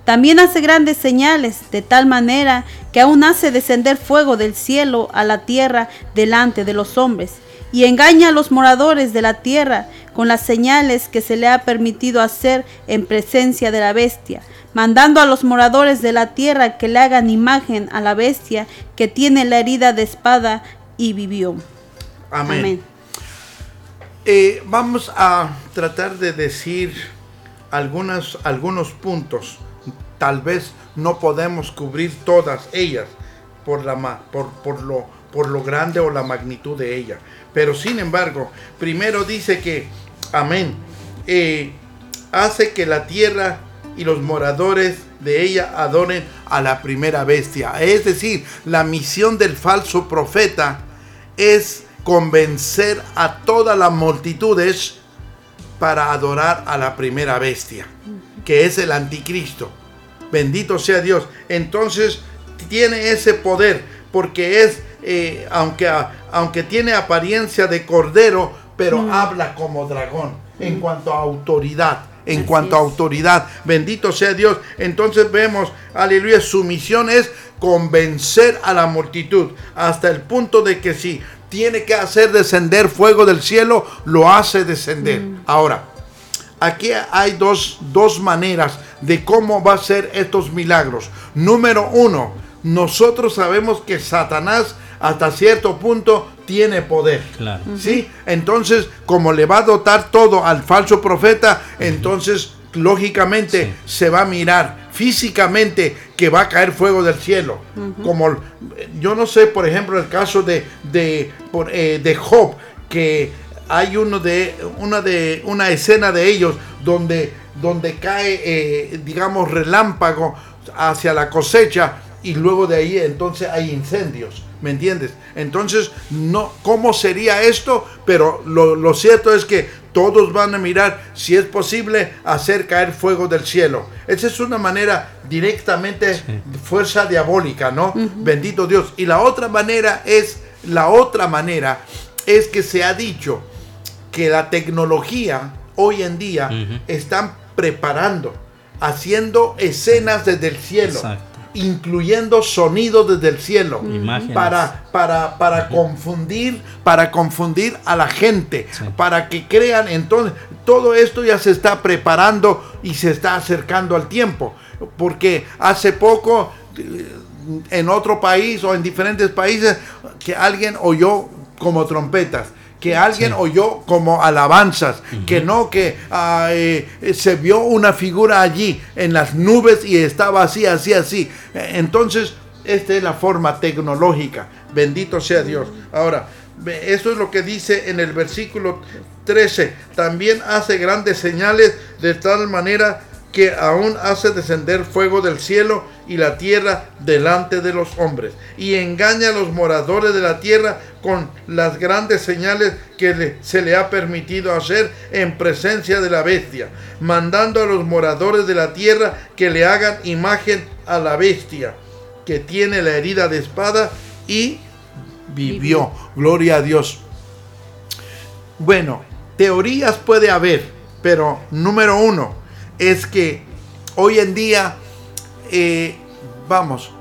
También hace grandes señales, de tal manera que aún hace descender fuego del cielo a la tierra delante de los hombres, y engaña a los moradores de la tierra con las señales que se le ha permitido hacer en presencia de la bestia, mandando a los moradores de la tierra que le hagan imagen a la bestia que tiene la herida de espada y vivió. Amén. Amén. Eh, vamos a tratar de decir algunas, algunos puntos. Tal vez no podemos cubrir todas ellas por, la, por, por, lo, por lo grande o la magnitud de ella. Pero sin embargo, primero dice que, amén, eh, hace que la tierra y los moradores de ella adoren a la primera bestia. Es decir, la misión del falso profeta es convencer a todas las multitudes para adorar a la primera bestia, que es el anticristo. Bendito sea Dios. Entonces tiene ese poder, porque es, eh, aunque, aunque tiene apariencia de cordero, pero habla como dragón en cuanto a autoridad. En Así cuanto a autoridad, bendito sea Dios. Entonces vemos, aleluya, su misión es convencer a la multitud hasta el punto de que si tiene que hacer descender fuego del cielo, lo hace descender. Ahora, aquí hay dos, dos maneras de cómo va a ser estos milagros. Número uno, nosotros sabemos que Satanás hasta cierto punto tiene poder. Claro. ¿Sí? Entonces, como le va a dotar todo al falso profeta, entonces, lógicamente, se va a mirar físicamente que va a caer fuego del cielo. Como eh, yo no sé, por ejemplo, el caso de, de, por, eh, de Job, que hay uno de, una, de, una escena de ellos donde, donde cae, eh, digamos, relámpago hacia la cosecha y luego de ahí entonces hay incendios. ¿Me entiendes? Entonces, no, ¿cómo sería esto? Pero lo, lo cierto es que todos van a mirar si es posible hacer caer fuego del cielo. Esa es una manera directamente fuerza diabólica, ¿no? Bendito Dios. Y la otra manera es, la otra manera es que se ha dicho que la tecnología hoy en día Ujú. están preparando, haciendo escenas desde el cielo Exacto. Incluyendo sonidos desde el cielo. Imágenes. para para para confundir para confundir a la gente Sí. para que crean. Entonces todo esto ya se está preparando y se está acercando al tiempo porque hace poco eh, en otro país o en diferentes países que alguien oyó como trompetas que alguien Sí. oyó como alabanzas, que no que eh, se vio una figura allí en las nubes y estaba así, así, así. Eh, Entonces, esta es la forma tecnológica. Bendito sea Dios. Ahora, eso es lo que dice en el versículo 13. También hace grandes señales de tal manera que aún hace descender fuego del cielo y la tierra delante de los hombres, y engaña a los moradores de la tierra con las grandes señales que se le ha permitido hacer en presencia de la bestia, mandando a los moradores de la tierra que le hagan imagen a la bestia, que tiene la herida de espada y vivió. Gloria a Dios. Bueno, teorías puede haber, pero número uno es que hoy en día, eh, vamos,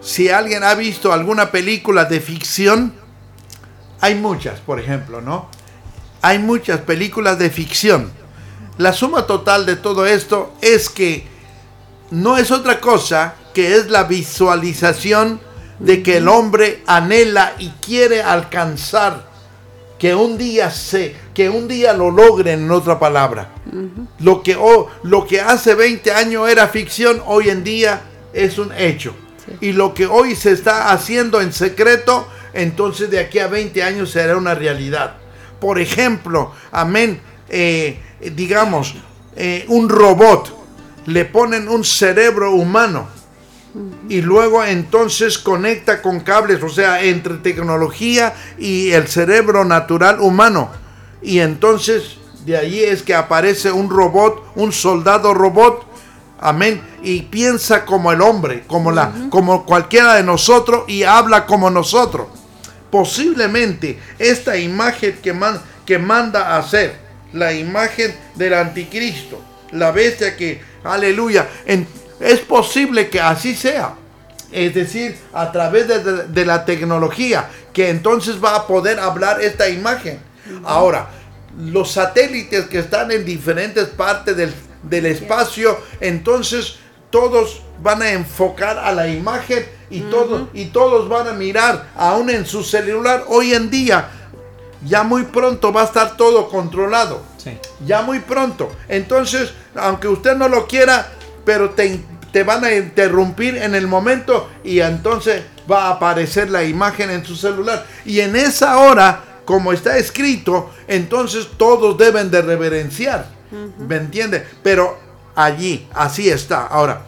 si alguien ha visto alguna película de ficción, hay muchas, por ejemplo, ¿no? Hay muchas películas de ficción. La suma total de todo esto es que no es otra cosa que es la visualización de que el hombre anhela y quiere alcanzar que un día se que un día lo logren en otra palabra. Lo que lo que hace 20 años era ficción, hoy en día es un hecho. Y lo que hoy se está haciendo en secreto, entonces de aquí a 20 años será una realidad. Por ejemplo, amén, eh, digamos, eh, un robot, le ponen un cerebro humano y luego entonces conecta con cables, o sea, entre tecnología y el cerebro natural humano. Y entonces de ahí es que aparece un robot, un soldado robot, amén, y piensa como el hombre, como la como cualquiera de nosotros y habla como nosotros. Posiblemente esta imagen que, man- que manda a hacer, la imagen del anticristo, la bestia que, aleluya, en- es posible que así sea. Es decir, a través de, de- de la tecnología, que entonces va a poder hablar esta imagen. Ahora, los satélites que están en diferentes partes del, del espacio, entonces todos van a enfocar a la imagen y, todos, y todos van a mirar, aún en su celular. Hoy en día, ya muy pronto va a estar todo controlado. Sí. Ya muy pronto. Entonces, aunque usted no lo quiera, pero te, te van a interrumpir en el momento y entonces va a aparecer la imagen en su celular. Y en esa hora, como está escrito, entonces todos deben de reverenciar. ¿Me entiende? Pero allí, así está. Ahora,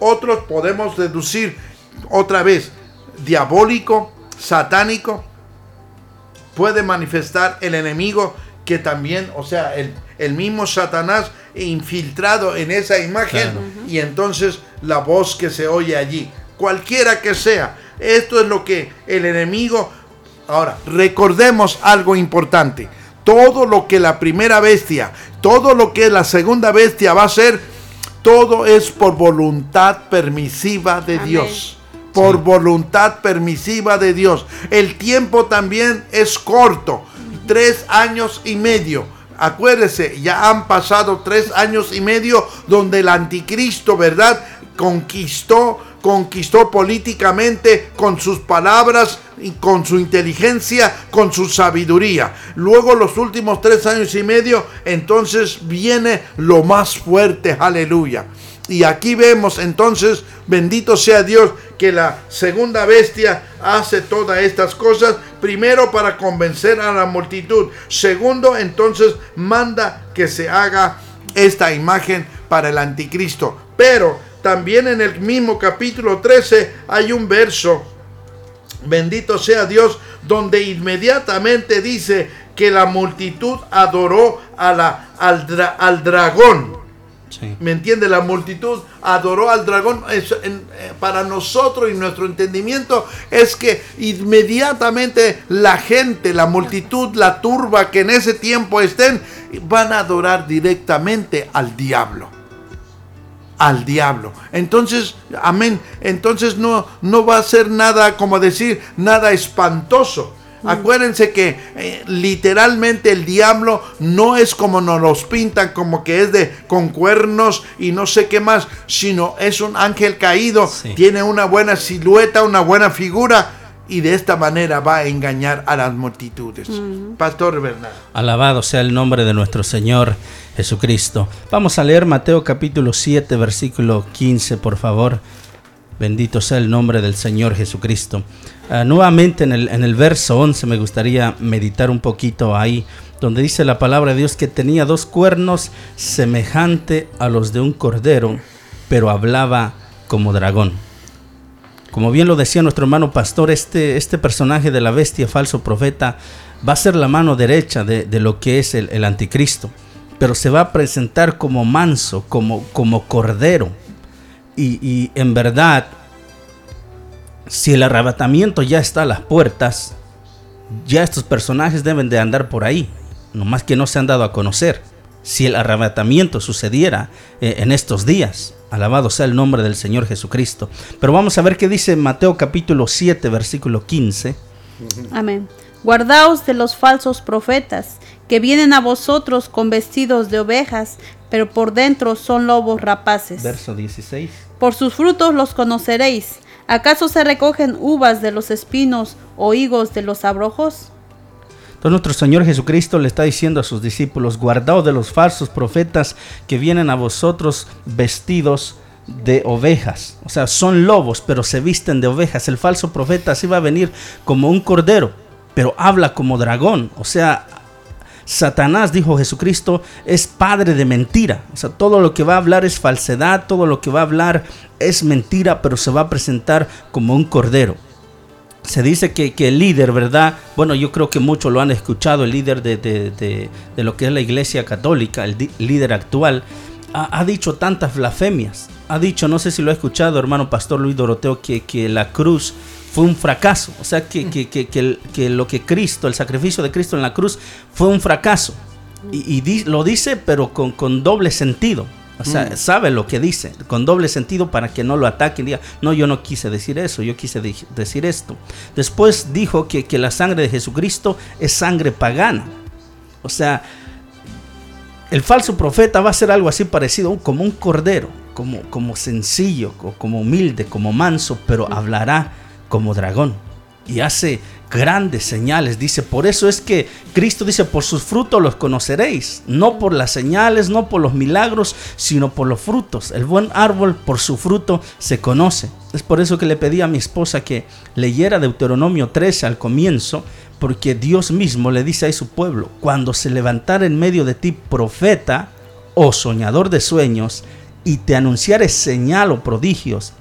otros podemos deducir otra vez, diabólico, satánico, puede manifestar el enemigo que también, o sea, el, el mismo Satanás infiltrado en esa imagen Claro. y entonces la voz que se oye allí, cualquiera que sea, esto es lo que el enemigo... Ahora, recordemos algo importante, todo lo que la primera bestia, todo lo que la segunda bestia va a hacer, todo es por voluntad permisiva de Amén. Dios por voluntad permisiva de Dios. El tiempo también es corto, tres años y medio. Acuérdese, ya han pasado tres años y medio donde el anticristo, ¿verdad? Conquistó, conquistó políticamente con sus palabras y con su inteligencia, con su sabiduría. Luego los últimos tres años y medio, entonces viene lo más fuerte, aleluya. Y aquí vemos entonces, bendito sea Dios, que la segunda bestia hace todas estas cosas. Primero para convencer a la multitud. Segundo, entonces manda que se haga esta imagen para el anticristo. Pero también en el mismo capítulo 13 hay un verso, bendito sea Dios, donde inmediatamente dice que la multitud adoró a la, al, dra- al dragón. Sí. ¿Me entiende? La multitud adoró al dragón. Es- en- eh, para nosotros y nuestro entendimiento es que inmediatamente la gente, la multitud, la turba que en ese tiempo estén, van a adorar directamente al diablo. Al diablo. Entonces, amén. Entonces no, no va a ser nada, como decir, nada espantoso. Acuérdense que eh, literalmente el diablo no es como nos los pintan, como que es de con cuernos y no sé qué más, sino es un ángel caído, Sí. tiene una buena silueta, una buena figura y de esta manera va a engañar a las multitudes. Pastor Bernardo. Alabado sea el nombre de nuestro Señor Jesucristo. Vamos a leer Mateo capítulo 7, versículo 15, por favor. Bendito sea el nombre del Señor Jesucristo. Ah, nuevamente en el, en el verso 11 me gustaría meditar un poquito ahí, donde dice la palabra de Dios que tenía dos cuernos semejante a los de un cordero, pero hablaba como dragón. Como bien lo decía nuestro hermano pastor, este, este personaje de la bestia falso profeta va a ser la mano derecha de, lo que es el, anticristo, pero se va a presentar como manso, como, como cordero. Y, y en verdad, si el arrebatamiento ya está a las puertas, ya estos personajes deben de andar por ahí, nomás que no se han dado a conocer. Si el arrebatamiento sucediera eh, en estos días, alabado sea el nombre del Señor Jesucristo. Pero vamos a ver qué dice Mateo capítulo 7, versículo 15. Amén. Guardaos de los falsos profetas, que vienen a vosotros con vestidos de ovejas, pero por dentro son lobos rapaces. Verso 16. Por sus frutos los conoceréis. ¿Acaso se recogen uvas de los espinos o higos de los abrojos? Entonces nuestro Señor Jesucristo le está diciendo a sus discípulos, guardaos de los falsos profetas que vienen a vosotros vestidos de ovejas. O sea, son lobos, pero se visten de ovejas. El falso profeta sí va a venir como un cordero, pero habla como dragón. O sea, Satanás, dijo Jesucristo, es padre de mentira. O sea, todo lo que va a hablar es falsedad, todo lo que va a hablar es mentira, pero se va a presentar como un cordero. Se dice que, que el líder, ¿verdad? Bueno, yo creo que muchos lo han escuchado, el líder de, de- de- lo que es la iglesia católica, el líder actual, ha, dicho tantas blasfemias. Ha dicho, no sé si lo ha escuchado, hermano Pastor Luis Doroteo, que, que la cruz fue un fracaso. O sea, que, que- que- lo que Cristo, el sacrificio de Cristo en la cruz, fue un fracaso. Y, lo dice, pero con, con doble sentido. O sea, sabe lo que dice, con doble sentido para que no lo ataquen. Diga, no, yo no quise decir eso, yo quise decir esto. Después dijo que, que la sangre de Jesucristo es sangre pagana. O sea, el falso profeta va a ser algo así parecido, como un cordero, como, como sencillo, co- como humilde, como manso, pero hablará como dragón. Y hace grandes señales. Dice, por eso es que Cristo dice, por sus frutos los conoceréis. No por las señales, no por los milagros, sino por los frutos. El buen árbol por su fruto se conoce. Es por eso que le pedí a mi esposa que leyera Deuteronomio 13 al comienzo, porque Dios mismo le dice a su pueblo, cuando se levantara en medio de ti profeta o soñador de sueños, y te anunciare señal o prodigios,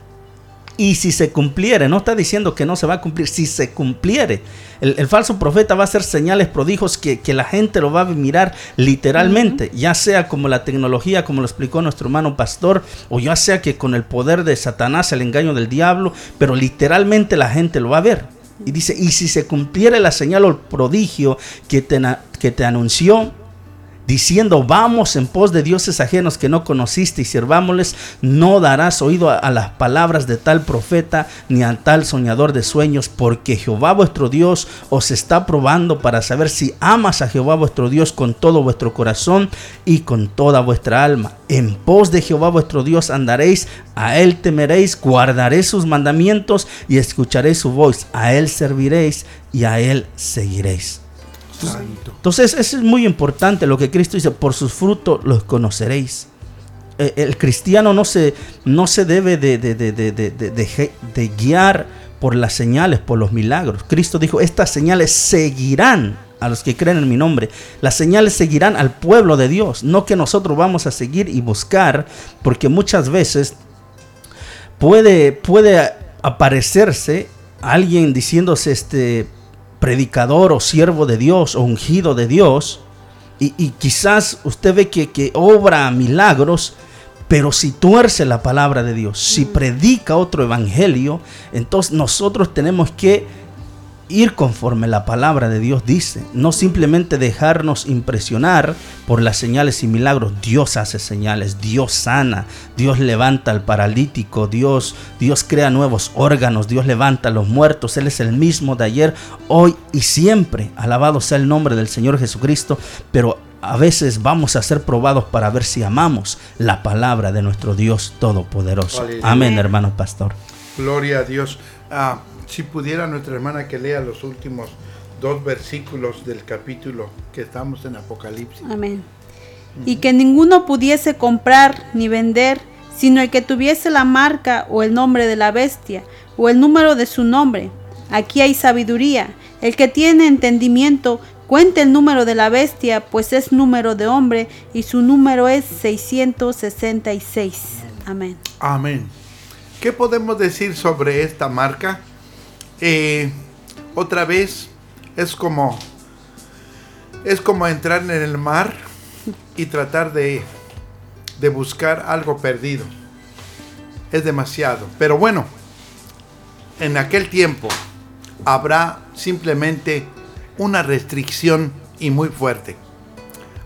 y si se cumpliere, no está diciendo que no se va a cumplir, si se cumpliere, el, falso profeta va a hacer señales, prodigios que, que, la gente lo va a mirar literalmente, ya sea como la tecnología, como lo explicó nuestro hermano pastor, o ya sea que con el poder de Satanás, el engaño del diablo, pero literalmente la gente lo va a ver. Y dice, y si se cumpliere la señal o el prodigio que te, que te anunció, diciendo, vamos en pos de dioses ajenos que no conociste y sirvámosles, no darás oído a, las palabras de tal profeta ni a tal soñador de sueños, porque Jehová vuestro Dios os está probando para saber si amas a Jehová vuestro Dios con todo vuestro corazón y con toda vuestra alma. En pos de Jehová vuestro Dios andaréis, a él temeréis, guardaréis sus mandamientos y escucharéis su voz, a él serviréis y a él seguiréis. Entonces, eso es muy importante lo que Cristo dice, por sus frutos los conoceréis. Eh, el cristiano no se, no se debe de, de, guiar por las señales, por los milagros. Cristo dijo, estas señales seguirán a los que creen en mi nombre. Las señales seguirán al pueblo de Dios, no que nosotros vamos a seguir y buscar, porque muchas veces puede, puede aparecerse alguien diciéndose este predicador o siervo de Dios o ungido de Dios, y, quizás usted ve que, que, obra milagros, pero si tuerce la palabra de Dios, si predica otro evangelio, entonces nosotros tenemos que ir conforme la palabra de Dios dice, no simplemente dejarnos impresionar por las señales y milagros. Dios hace señales, Dios sana, Dios levanta al paralítico, Dios, Dios crea nuevos órganos, Dios levanta a los muertos, Él es el mismo de ayer, hoy y siempre. Alabado sea el nombre del Señor Jesucristo, pero a veces vamos a ser probados para ver si amamos la palabra de nuestro Dios Todopoderoso. Amén, hermano pastor. Gloria a Dios. Ah, si pudiera nuestra hermana que lea los últimos dos versículos del capítulo que estamos en Apocalipsis. Amén. Y que ninguno pudiese comprar ni vender, sino el que tuviese la marca o el nombre de la bestia o el número de su nombre. Aquí hay sabiduría. El que tiene entendimiento, cuente el número de la bestia, pues es número de hombre y su número es 666. Amén. Amén. ¿Qué podemos decir sobre esta marca? Eh, otra vez es como es como entrar en el mar y tratar de, de buscar algo perdido. Es demasiado. Pero bueno, en aquel tiempo habrá simplemente una restricción y muy fuerte.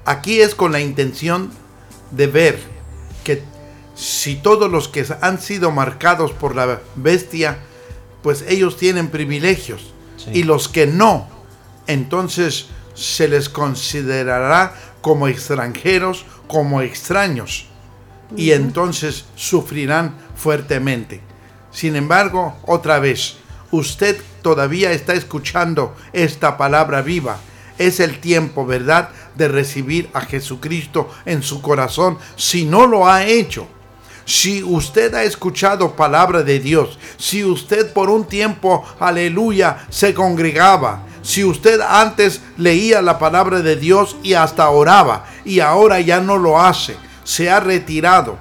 Aquí es con la intención de ver que si todos los que han sido marcados por la bestia pues ellos tienen privilegios. Y los que no, entonces se les considerará como extranjeros, como extraños. Y entonces sufrirán fuertemente. Sin embargo, otra vez, usted todavía está escuchando esta palabra viva. Es el tiempo, ¿verdad?, de recibir a Jesucristo en su corazón si no lo ha hecho. Si usted ha escuchado palabra de Dios, si usted por un tiempo, aleluya, se congregaba, si usted antes leía la palabra de Dios y hasta oraba y ahora ya no lo hace, se ha retirado,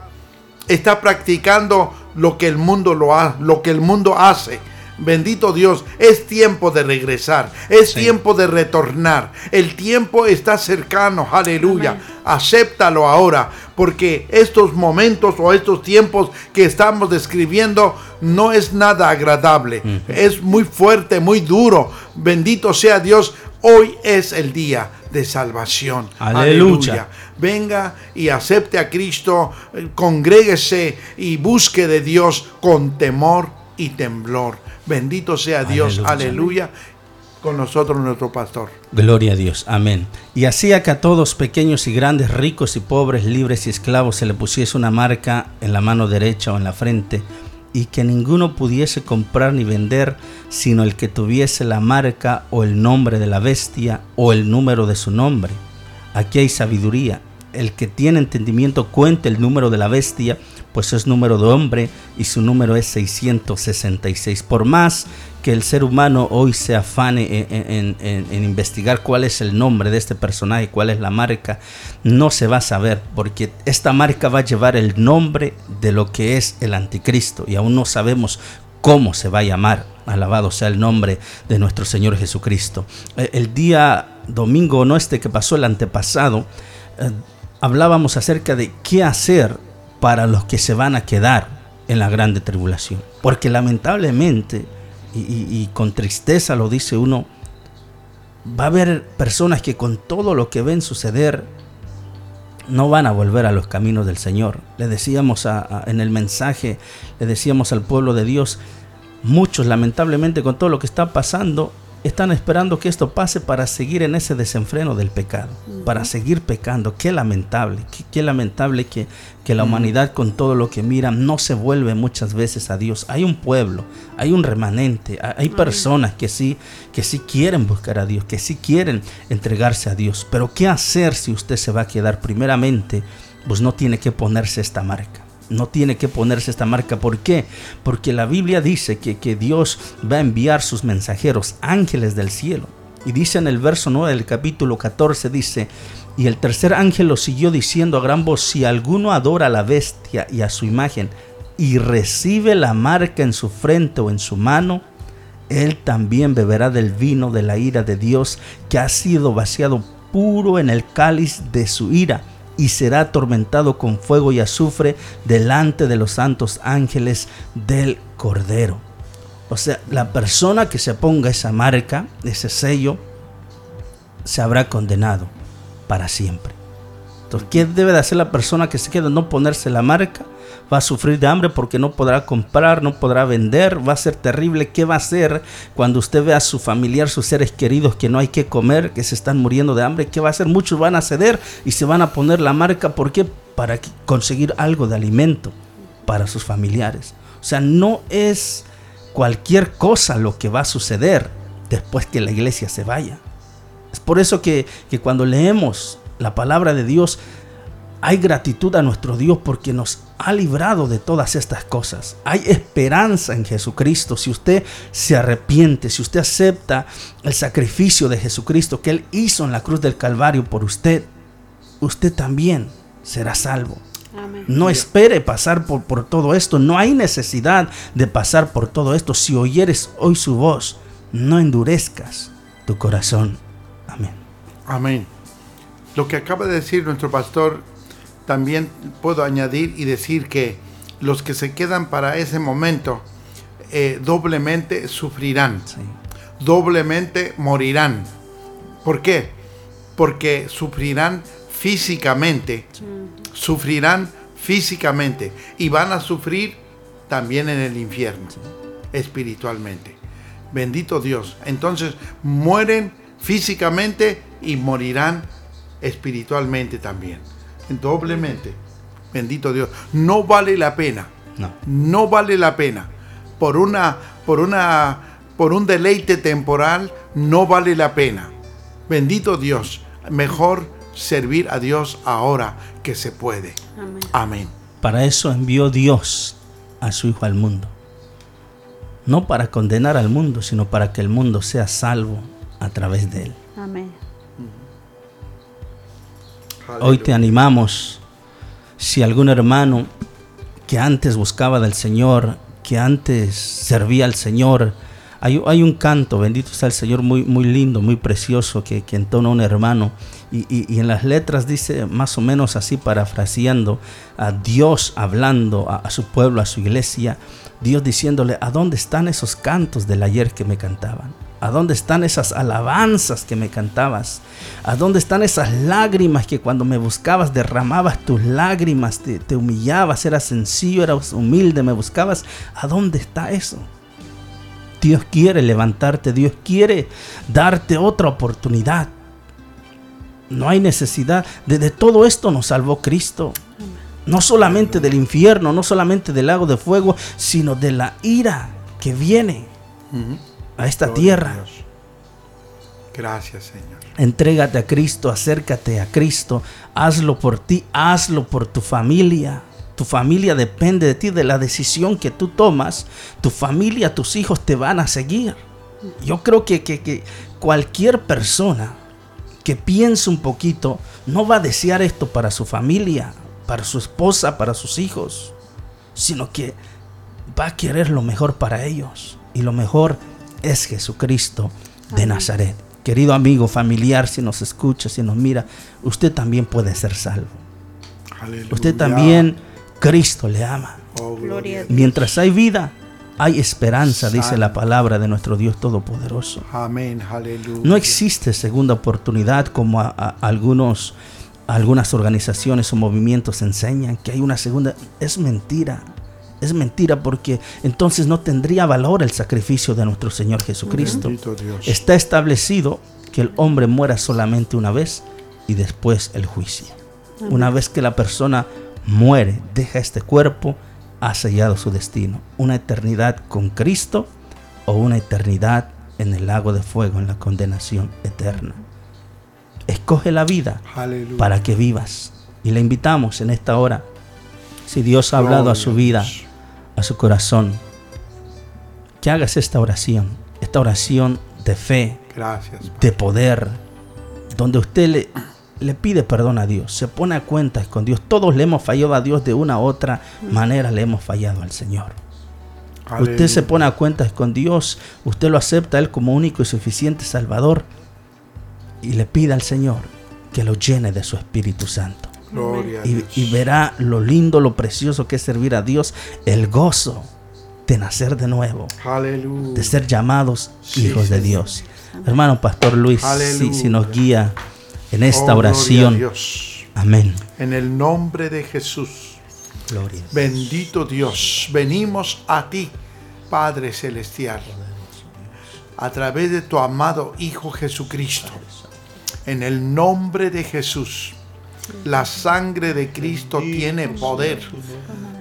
está practicando lo que el mundo lo ha, lo que el mundo hace Bendito Dios, es tiempo de regresar, es tiempo de retornar. El tiempo está cercano, aleluya. Acéptalo ahora, porque estos momentos o estos tiempos que estamos describiendo no es nada agradable. Es muy fuerte, muy duro. Bendito sea Dios, hoy es el día de salvación. Aleluya. Venga y acepte a Cristo, eh, congréguese y busque de Dios con temor y temblor. Bendito sea Dios, aleluya. Con nosotros nuestro pastor. Gloria a Dios, amén. Y hacía que a todos, pequeños y grandes, ricos y pobres, libres y esclavos, se le pusiese una marca en la mano derecha o en la frente, y que ninguno pudiese comprar ni vender, sino el que tuviese la marca o el nombre de la bestia o el número de su nombre. Aquí hay sabiduría. El que tiene entendimiento cuente el número de la bestia, pues es número de hombre y su número es 666. Por más que el ser humano hoy se afane en, investigar cuál es el nombre de este personaje, cuál es la marca, no se va a saber, porque esta marca va a llevar el nombre de lo que es el anticristo y aún no sabemos cómo se va a llamar. Alabado sea el nombre de nuestro Señor Jesucristo. Eh, el día domingo, no este que pasó el antepasado, eh, hablábamos acerca de qué hacer para los que se van a quedar en la grande tribulación. Porque lamentablemente, y, con tristeza lo dice uno, va a haber personas que con todo lo que ven suceder, no van a volver a los caminos del Señor. Le decíamos en el mensaje, le decíamos al pueblo de Dios, muchos lamentablemente con todo lo que está pasando, están esperando que esto pase para seguir en ese desenfreno del pecado, para seguir pecando. Qué lamentable, qué, lamentable que, que la humanidad con todo lo que mira no se vuelve muchas veces a Dios. Hay un pueblo, hay un remanente, hay personas que sí, que sí quieren buscar a Dios, que sí quieren entregarse a Dios. Pero ¿qué hacer si usted se va a quedar? Primeramente, pues no tiene que ponerse esta marca no tiene que ponerse esta marca. ¿Por qué? Porque la Biblia dice que, que, Dios va a enviar sus mensajeros, ángeles del cielo. Y dice en el verso 9 del capítulo 14, dice, y el tercer ángel lo siguió diciendo a gran voz, si alguno adora a la bestia y a su imagen y recibe la marca en su frente o en su mano, él también beberá del vino de la ira de Dios que ha sido vaciado puro en el cáliz de su ira y será atormentado con fuego y azufre delante de los santos ángeles del Cordero. O sea, la persona que se ponga esa marca, ese sello, se habrá condenado para siempre. Entonces, ¿qué debe de hacer la persona que se queda no ponerse la marca? Va a sufrir de hambre porque no podrá comprar, no podrá vender, va a ser terrible. ¿Qué va a hacer cuando usted ve a su familiar, sus seres queridos que no hay que comer, que se están muriendo de hambre? ¿Qué va a hacer? Muchos van a ceder y se van a poner la marca. ¿Por qué? Para conseguir algo de alimento para sus familiares. O sea, no es cualquier cosa lo que va a suceder después que la iglesia se vaya. Es por eso que, que cuando leemos la palabra de Dios, hay gratitud a nuestro Dios porque nos ha librado de todas estas cosas. Hay esperanza en Jesucristo. Si usted se arrepiente, si usted acepta el sacrificio de Jesucristo que Él hizo en la cruz del Calvario por usted, usted también será salvo. No espere pasar por, por todo esto. No hay necesidad de pasar por todo esto. Si oyeres hoy su voz, no endurezcas tu corazón. Amén. Amén. Lo que acaba de decir nuestro pastor también puedo añadir y decir que los que se quedan para ese momento eh, doblemente sufrirán, doblemente morirán. ¿Por qué? Porque sufrirán físicamente, sufrirán físicamente y van a sufrir también en el infierno, espiritualmente. Bendito Dios. Entonces mueren físicamente y morirán espiritualmente también doblemente. Bendito Dios. No vale la pena. No. No vale la pena. Por una, por una, por un deleite temporal, no vale la pena. Bendito Dios. Mejor servir a Dios ahora que se puede. Amén. Amén. Para eso envió Dios a su Hijo al mundo. No para condenar al mundo, sino para que el mundo sea salvo a través de él. Amén. Hoy te animamos, si algún hermano que antes buscaba del Señor, que antes servía al Señor, hay, un canto, bendito sea el Señor, muy, muy lindo, muy precioso, que, que entona un hermano. Y, en las letras dice más o menos así, parafraseando, a Dios hablando a su pueblo, a su iglesia, Dios diciéndole, ¿a dónde están esos cantos del ayer que me cantaban? ¿A dónde están esas alabanzas que me cantabas? ¿A dónde están esas lágrimas que cuando me buscabas derramabas tus lágrimas, te, humillabas, eras sencillo, eras humilde, me buscabas? ¿A dónde está eso? Dios quiere levantarte, Dios quiere darte otra oportunidad. No hay necesidad. De, todo esto nos salvó Cristo. No solamente del infierno, no solamente del lago de fuego, sino de la ira que viene a esta Gloria tierra. a Dios. Gracias, Señor. Entrégate a Cristo, acércate a Cristo, hazlo por ti, hazlo por tu familia. Tu familia depende de ti, de la decisión que tú tomas. Tu familia, tus hijos te van a seguir. Yo creo que, que- que cualquier persona que piense un poquito no va a desear esto para su familia, para su esposa, para sus hijos, sino que va a querer lo mejor para ellos. Y lo mejor es Jesucristo de Nazaret. Querido amigo, familiar, si nos escucha, si nos mira, usted también puede ser salvo. Aleluya. Usted también, Cristo le ama. Oh. Mientras hay vida, hay esperanza, dice la palabra de nuestro Dios Todopoderoso. Amén, aleluya. No existe segunda oportunidad como a- a- algunos, algunas organizaciones o movimientos enseñan que hay una segunda. Es mentira. Es mentira porque entonces no tendría valor el sacrificio de nuestro Señor Jesucristo. Está establecido que el hombre muera solamente una vez y después el juicio. Una vez que la persona muere, deja este cuerpo, ha sellado su destino. Una eternidad con Cristo o una eternidad en el lago de fuego, en la condenación eterna. Escoge la vida Aleluya. para que vivas. Y le invitamos en esta hora, si Dios ha hablado a su vida. A su corazón, que hagas esta oración, esta oración de fe, Gracias. de poder, donde usted le, le pide perdón a Dios, se pone a cuentas con Dios. Todos le hemos fallado a Dios de una u otra manera, le hemos fallado al Señor. Usted se pone a cuentas con Dios, usted lo acepta a Él como único y suficiente Salvador y le pide al Señor que lo llene de su Espíritu Santo. Gloria a Y, Dios. y verá lo lindo, lo precioso que es servir a Dios, el gozo de nacer de nuevo, Aleluya. de ser llamados Sí, hijos de. Dios. Hermano Pastor Luis, si, nos guía en esta Oh, gloria a oración. Dios. Amén. En el nombre de Jesús. Gloria. Bendito Dios, venimos a ti, Padre Celestial, a través de tu amado Hijo Jesucristo. En el nombre de Jesús, la sangre de Cristo tiene poder.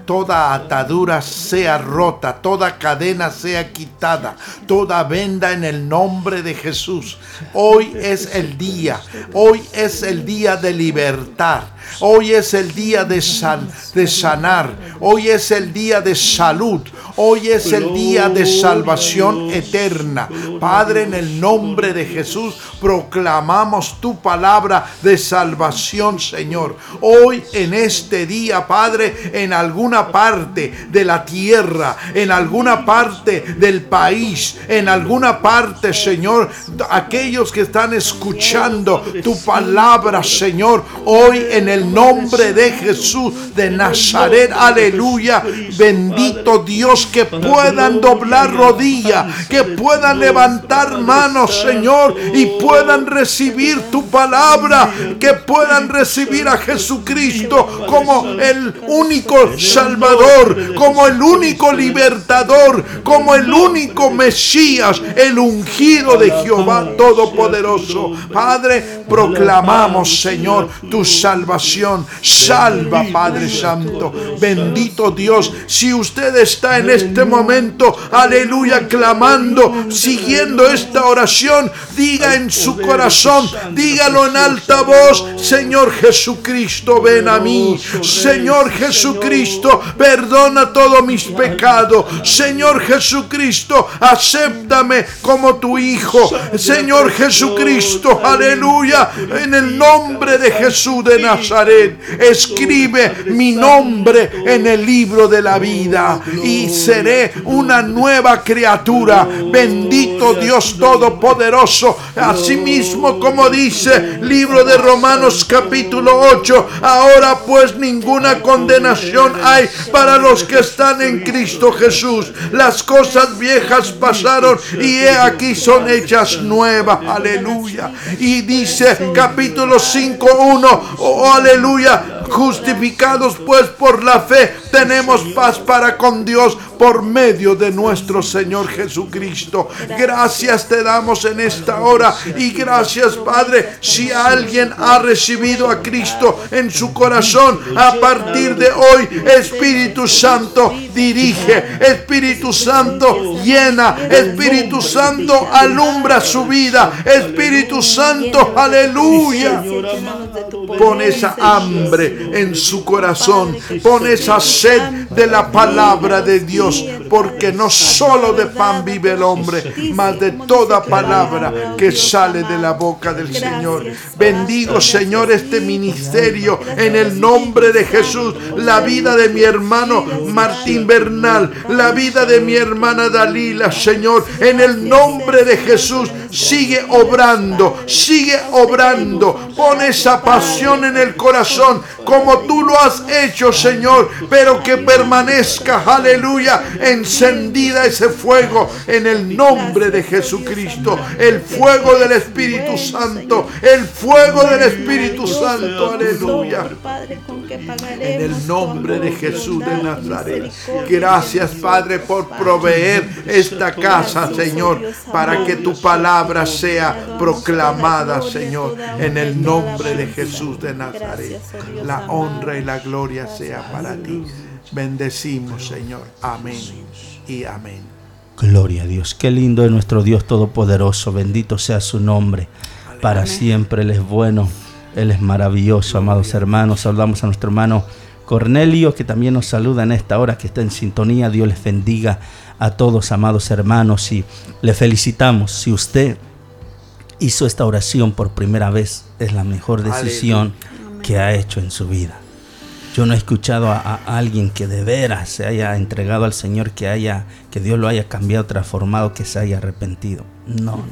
Toda atadura sea rota, toda cadena sea quitada, toda venda en el nombre de Jesús. Hoy es el día, hoy es el día de libertad, hoy es el día de, sal- de sanar, hoy es el día de salud, hoy es el día de salvación eterna. Padre, en el nombre de Jesús, proclamamos tu palabra de salvación, Señor. Hoy en este día, Padre, en alguna parte de la tierra, en alguna parte del país, en alguna parte, Señor, aquellos que están escuchando tu palabra, Señor, hoy en el nombre de Jesús de Nazaret, aleluya, bendito Dios, que puedan doblar rodilla, que puedan levantar manos, Señor, y puedan recibir tu palabra, que puedan recibir a Jesucristo como el único Salvador, como el único libertador, como el único Mesías, el ungido de Jehová Todopoderoso. Padre, proclamamos, Señor, tu salvación. Salva, Padre Santo. Bendito Dios. Si usted está en este momento, aleluya, clamando, siguiendo esta oración, diga en su corazón, dígalo en alta voz, Señor Jesucristo, ven a mí. Señor Jesucristo, perdona todos mis pecados. Señor Jesucristo, acéptame como tu Hijo. Señor Jesucristo, aleluya, en el nombre de Jesús de Nazaret, escribe mi nombre en el libro de la vida y seré una nueva criatura. Bendito Dios Todopoderoso. Asimismo, como dice libro de Romanos capítulo 8, ahora pues ninguna condenación hay para los que están en Cristo Jesús. Las cosas viejas pasaron y he aquí son hechas nuevas. Aleluya. Y dice capítulo 5, 1, oh aleluya, Justificados pues por la fe, tenemos paz para con Dios por medio de nuestro Señor Jesucristo. Gracias te damos en esta hora y gracias Padre si alguien ha recibido a Cristo en su corazón a partir de hoy, Espíritu Santo dirige, Espíritu Santo llena, Espíritu Santo alumbra su vida, Espíritu Santo, aleluya. Pon esa hambre en su corazón, pon esa sed de la palabra de Dios, porque no solo de pan vive el hombre, mas de toda palabra que sale de la boca del Señor. Bendigo, Señor, este ministerio en el nombre de Jesús, la vida de mi hermano Martín Bernal, la vida de mi hermana Dalila, Señor, en el nombre de Jesús, sigue obrando, sigue obrando, pon esa pasión en el corazón, como tú lo has hecho, Señor, pero que permanezca, aleluya, encendida ese fuego en el nombre de Jesucristo, el fuego del Espíritu Santo, el fuego del Espíritu Santo, aleluya. En el nombre de Jesús de Nazaret. Gracias, Padre, por proveer esta casa, Señor, para que tu palabra sea proclamada, Señor, en el nombre de Jesús de Nazaret. La honra y la gloria sea para ti. Bendecimos, Señor. Amén y amén. Gloria a Dios. Qué lindo es nuestro Dios Todopoderoso. Bendito sea su nombre. Para siempre Él es bueno. Él es maravilloso, amados hermanos. Saludamos a nuestro hermano Cornelio, que también nos saluda en esta hora, que está en sintonía. Dios les bendiga a todos, amados hermanos, y le felicitamos. Si usted hizo esta oración por primera vez, es la mejor decisión que ha hecho en su vida. Yo no he escuchado a, alguien que de veras se haya entregado al Señor, que haya, que Dios lo haya cambiado, transformado, que se haya arrepentido. No,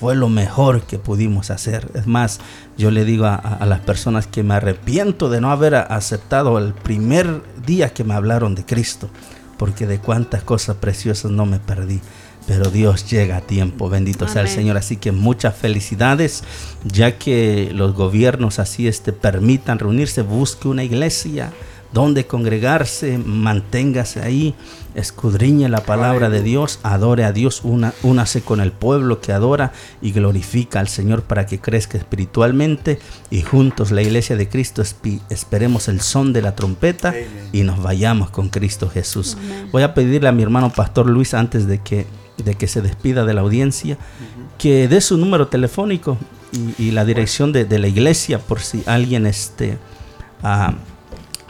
fue lo mejor que pudimos hacer. Es más, yo le digo a, a, las personas que me arrepiento de no haber aceptado el primer día que me hablaron de Cristo, porque de cuántas cosas preciosas no me perdí. Pero Dios llega a tiempo, bendito Amén. sea el Señor. Así que muchas felicidades, ya que los gobiernos así este, permitan reunirse, busque una iglesia donde congregarse, manténgase ahí, escudriñe la palabra de Dios, adore a Dios, una, únase con el pueblo que adora y glorifica al Señor para que crezca espiritualmente y juntos la iglesia de Cristo esperemos el son de la trompeta Amén. y nos vayamos con Cristo Jesús. Amén. Voy a pedirle a mi hermano Pastor Luis antes de que, de que se despida de la audiencia, uh -huh. que dé su número telefónico y, y la dirección de, de, la iglesia por si alguien este, uh,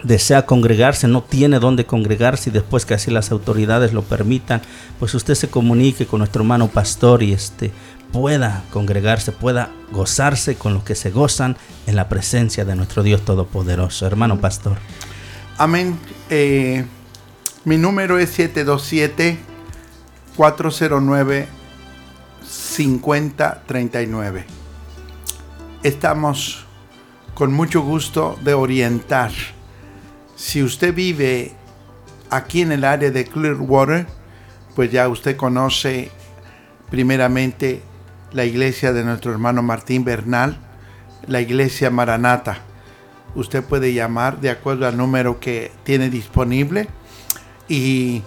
desea congregarse, no tiene dónde congregarse y después que así las autoridades lo permitan, pues usted se comunique con nuestro hermano pastor y este pueda congregarse, pueda gozarse con lo que se gozan en la presencia de nuestro Dios Todopoderoso. Hermano pastor. Amén. Eh, mi número es 727 409 5039. Estamos con mucho gusto de orientar si usted vive aquí en el área de Clearwater, pues ya usted conoce primeramente la iglesia de nuestro hermano Martín Bernal, la iglesia Maranata. Usted puede llamar de acuerdo al número que tiene disponible y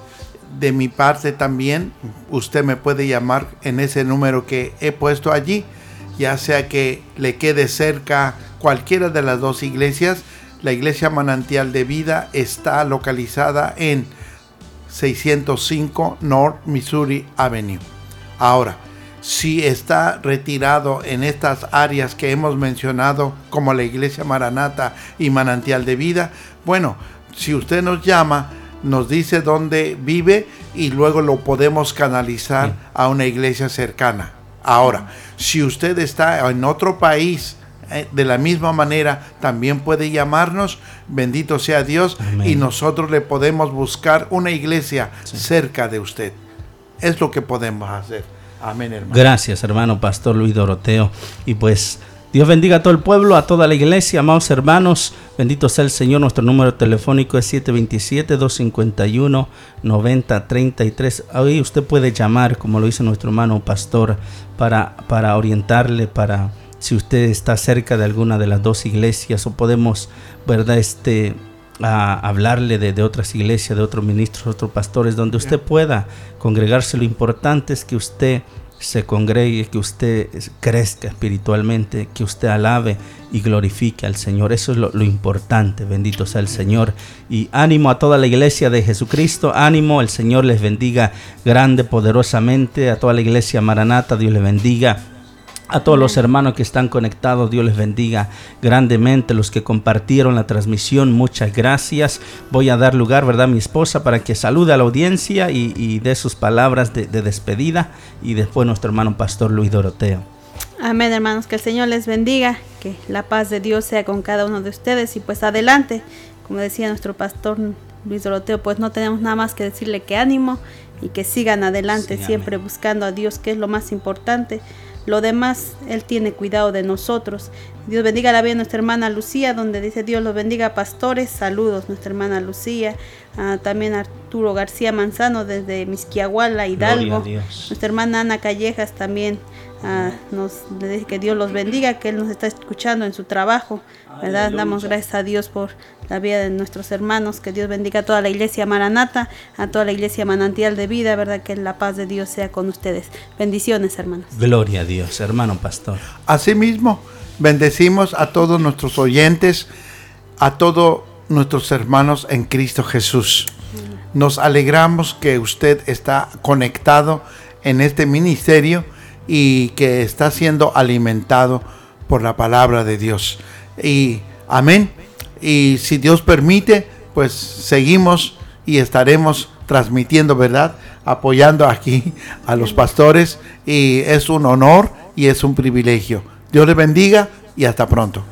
de mi parte también usted me puede llamar en ese número que he puesto allí, ya sea que le quede cerca cualquiera de las dos iglesias la iglesia manantial de vida está localizada en 605 North Missouri Avenue. Ahora, si está retirado en estas áreas que hemos mencionado como la iglesia Maranata y manantial de vida, bueno, si usted nos llama, nos dice dónde vive y luego lo podemos canalizar a una iglesia cercana. Ahora, si usted está en otro país, de la misma manera también puede llamarnos, bendito sea Dios, Amén. y nosotros le podemos buscar una iglesia sí. cerca de usted. Es lo que podemos hacer. Amén, hermano. Gracias, hermano Pastor Luis Doroteo. Y pues Dios bendiga a todo el pueblo, a toda la iglesia, amados hermanos. Bendito sea el Señor. Nuestro número telefónico es 727-251-9033. Ahí usted puede llamar, como lo hizo nuestro hermano Pastor, para, para orientarle, para si usted está cerca de alguna de las dos iglesias o podemos, ¿verdad? Este, a hablarle de, de, otras iglesias, de otros ministros, otros pastores, donde usted pueda congregarse. Lo importante es que usted se congregue, que usted crezca espiritualmente, que usted alabe y glorifique al Señor. Eso es lo, importante, bendito sea el Señor. Y ánimo a toda la iglesia de Jesucristo, ánimo, el Señor les bendiga grande, poderosamente, a toda la iglesia Maranata, Dios les bendiga a todos los hermanos que están conectados, Dios les bendiga grandemente. Los que compartieron la transmisión, muchas gracias. Voy a dar lugar, ¿verdad?, a mi esposa para que salude a la audiencia y, y dé sus palabras de, de, despedida. Y después nuestro hermano pastor Luis Doroteo. Amén, hermanos. Que el Señor les bendiga. Que la paz de Dios sea con cada uno de ustedes. Y pues adelante, como decía nuestro pastor Luis Doroteo, pues no tenemos nada más que decirle que ánimo y que sigan adelante, sí, siempre buscando a Dios, que es lo más importante. Lo demás, Él tiene cuidado de nosotros. Dios bendiga la vida de nuestra hermana Lucía, donde dice Dios los bendiga pastores. Saludos, nuestra hermana Lucía. Uh, también Arturo García Manzano desde Misquiahuala, Hidalgo. Nuestra hermana Ana Callejas también uh, nos dice que Dios los bendiga, que Él nos está escuchando en su trabajo. ¿verdad? Damos gracias a Dios por la vida de nuestros hermanos. Que Dios bendiga a toda la iglesia Maranata, a toda la iglesia Manantial de Vida, ¿verdad? Que la paz de Dios sea con ustedes. Bendiciones, hermanos. Gloria a Dios, hermano pastor. Asimismo, bendecimos a todos nuestros oyentes, a todos nuestros hermanos en Cristo Jesús. Nos alegramos que usted está conectado en este ministerio y que está siendo alimentado por la palabra de Dios. Y amén. Y si Dios permite, pues seguimos y estaremos transmitiendo, ¿verdad? Apoyando aquí a los pastores. Y es un honor y es un privilegio. Dios les bendiga y hasta pronto.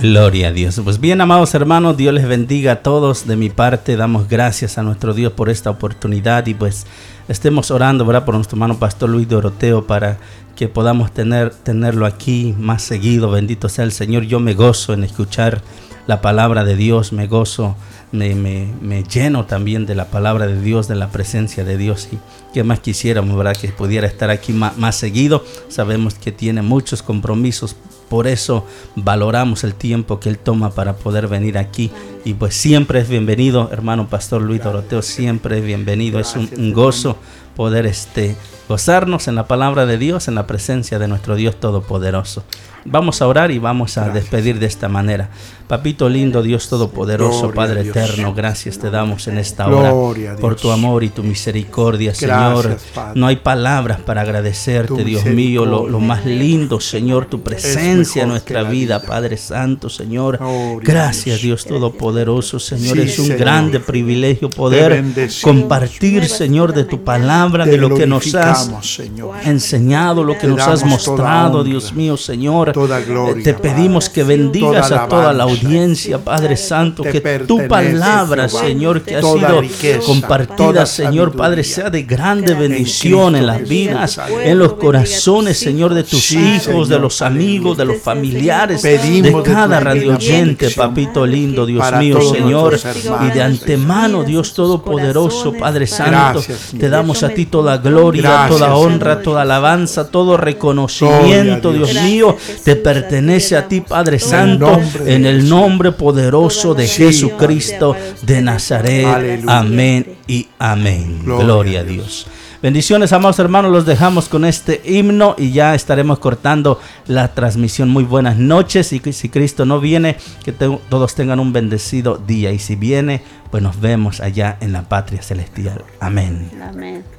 Gloria a Dios. Pues bien, amados hermanos, Dios les bendiga a todos. De mi parte, damos gracias a nuestro Dios por esta oportunidad y pues estemos orando, ¿verdad? Por nuestro hermano Pastor Luis Doroteo para que podamos tener, tenerlo aquí más seguido. Bendito sea el Señor. Yo me gozo en escuchar la palabra de Dios, me gozo, me, me, me lleno también de la palabra de Dios, de la presencia de Dios. Y que más quisiéramos, ¿verdad? Que pudiera estar aquí más, más seguido. Sabemos que tiene muchos compromisos por eso valoramos el tiempo que Él toma para poder venir aquí. Y pues siempre es bienvenido, hermano Pastor Luis Doroteo, siempre es bienvenido. Es un, un gozo poder este, gozarnos en la palabra de Dios, en la presencia de nuestro Dios Todopoderoso. Vamos a orar y vamos a gracias. despedir de esta manera. Papito lindo, Dios Todopoderoso, Gloria Padre Eterno, gracias te damos en esta Gloria hora por tu amor y tu misericordia, gracias, Señor. Padre. No hay palabras para agradecerte, Dios mío, lo, lo, más lindo, Señor, tu presencia en nuestra vida, vida, Padre Santo, Señor. Gloria gracias, Dios. Dios Todopoderoso, Señor. Sí, es un Señor. grande privilegio poder compartir, Señor, de tu palabra, te de lo que nos has Señor. enseñado, lo que te nos has mostrado, Dios mío, Señor. Toda gloria, te pedimos que bendigas toda a toda la audiencia, Padre Santo, que tu palabra, Señor, que ha sido riqueza, compartida, Señor, Padre, sea de grande bendición en las vidas, en los corazones, Señor, de tus sí, hijos, Señor, de los amigos, de los familiares, de cada radio oyente, papito lindo, Dios mío, Señor, y de antemano, Dios Todopoderoso, Padre Santo, te damos a ti toda gloria, toda honra, toda alabanza, todo reconocimiento, Dios mío, te pertenece a ti, Padre Santo, en el nombre poderoso de Jesucristo de Nazaret. Amén y amén. Gloria a Dios. Bendiciones, amados hermanos, los dejamos con este himno y ya estaremos cortando la transmisión. Muy buenas noches y si Cristo no viene, que te, todos tengan un bendecido día y si viene, pues nos vemos allá en la patria celestial. Amén. Amén.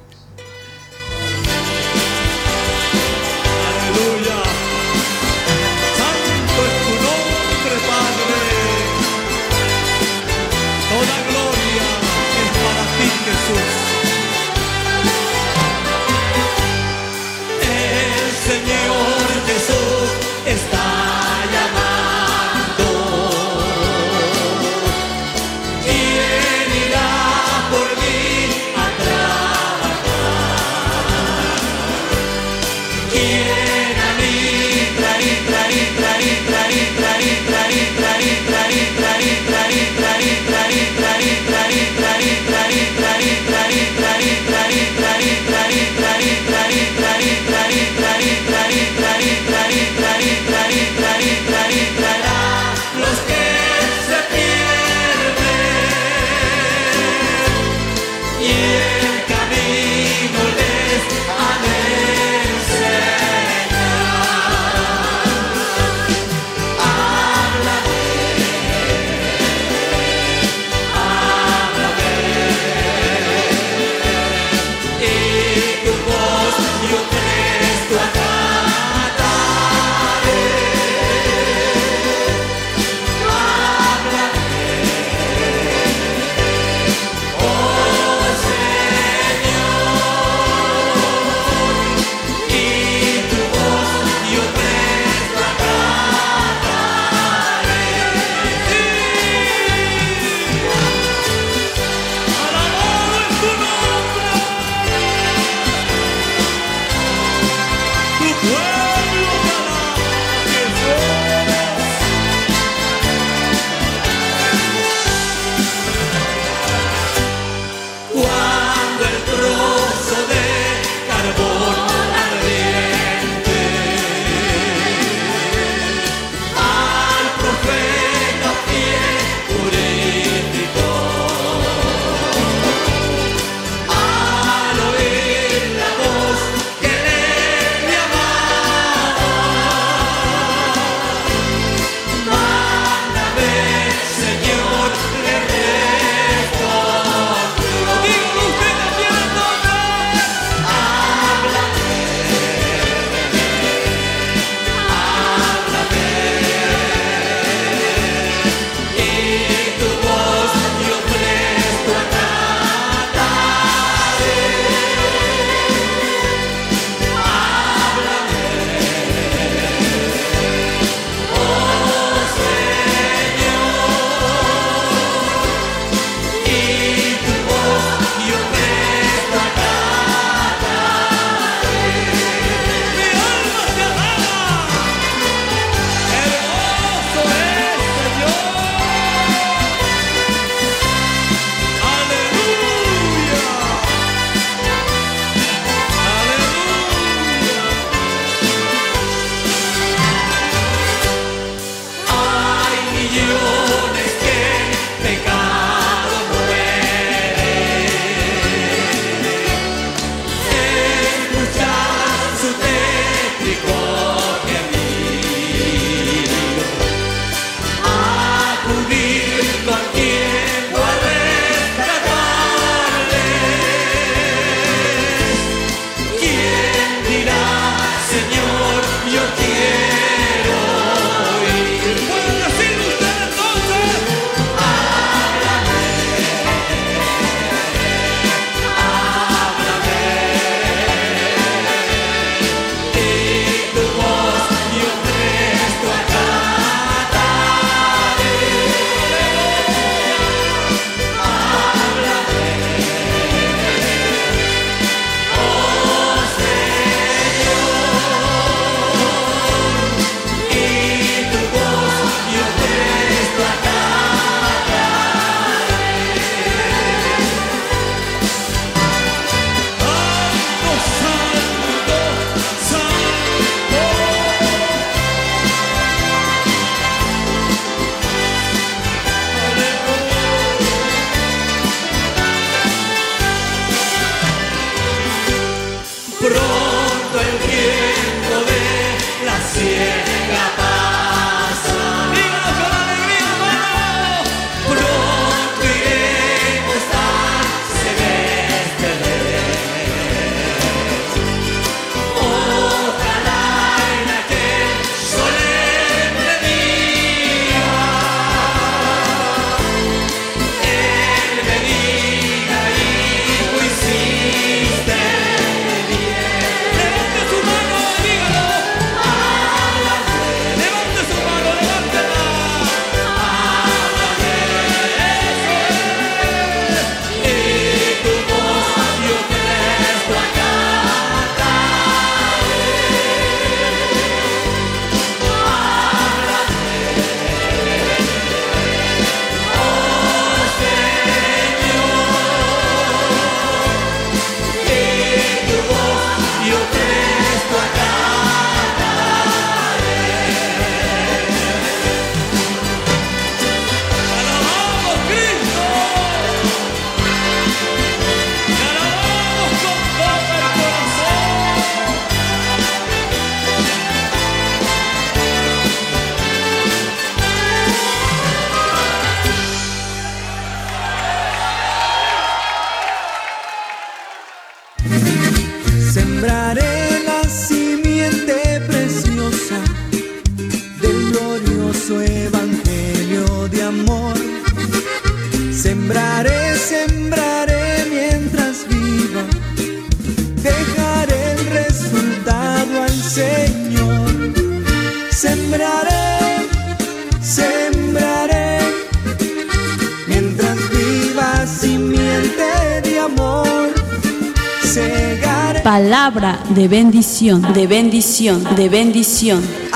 De bendición, de bendición, de bendición.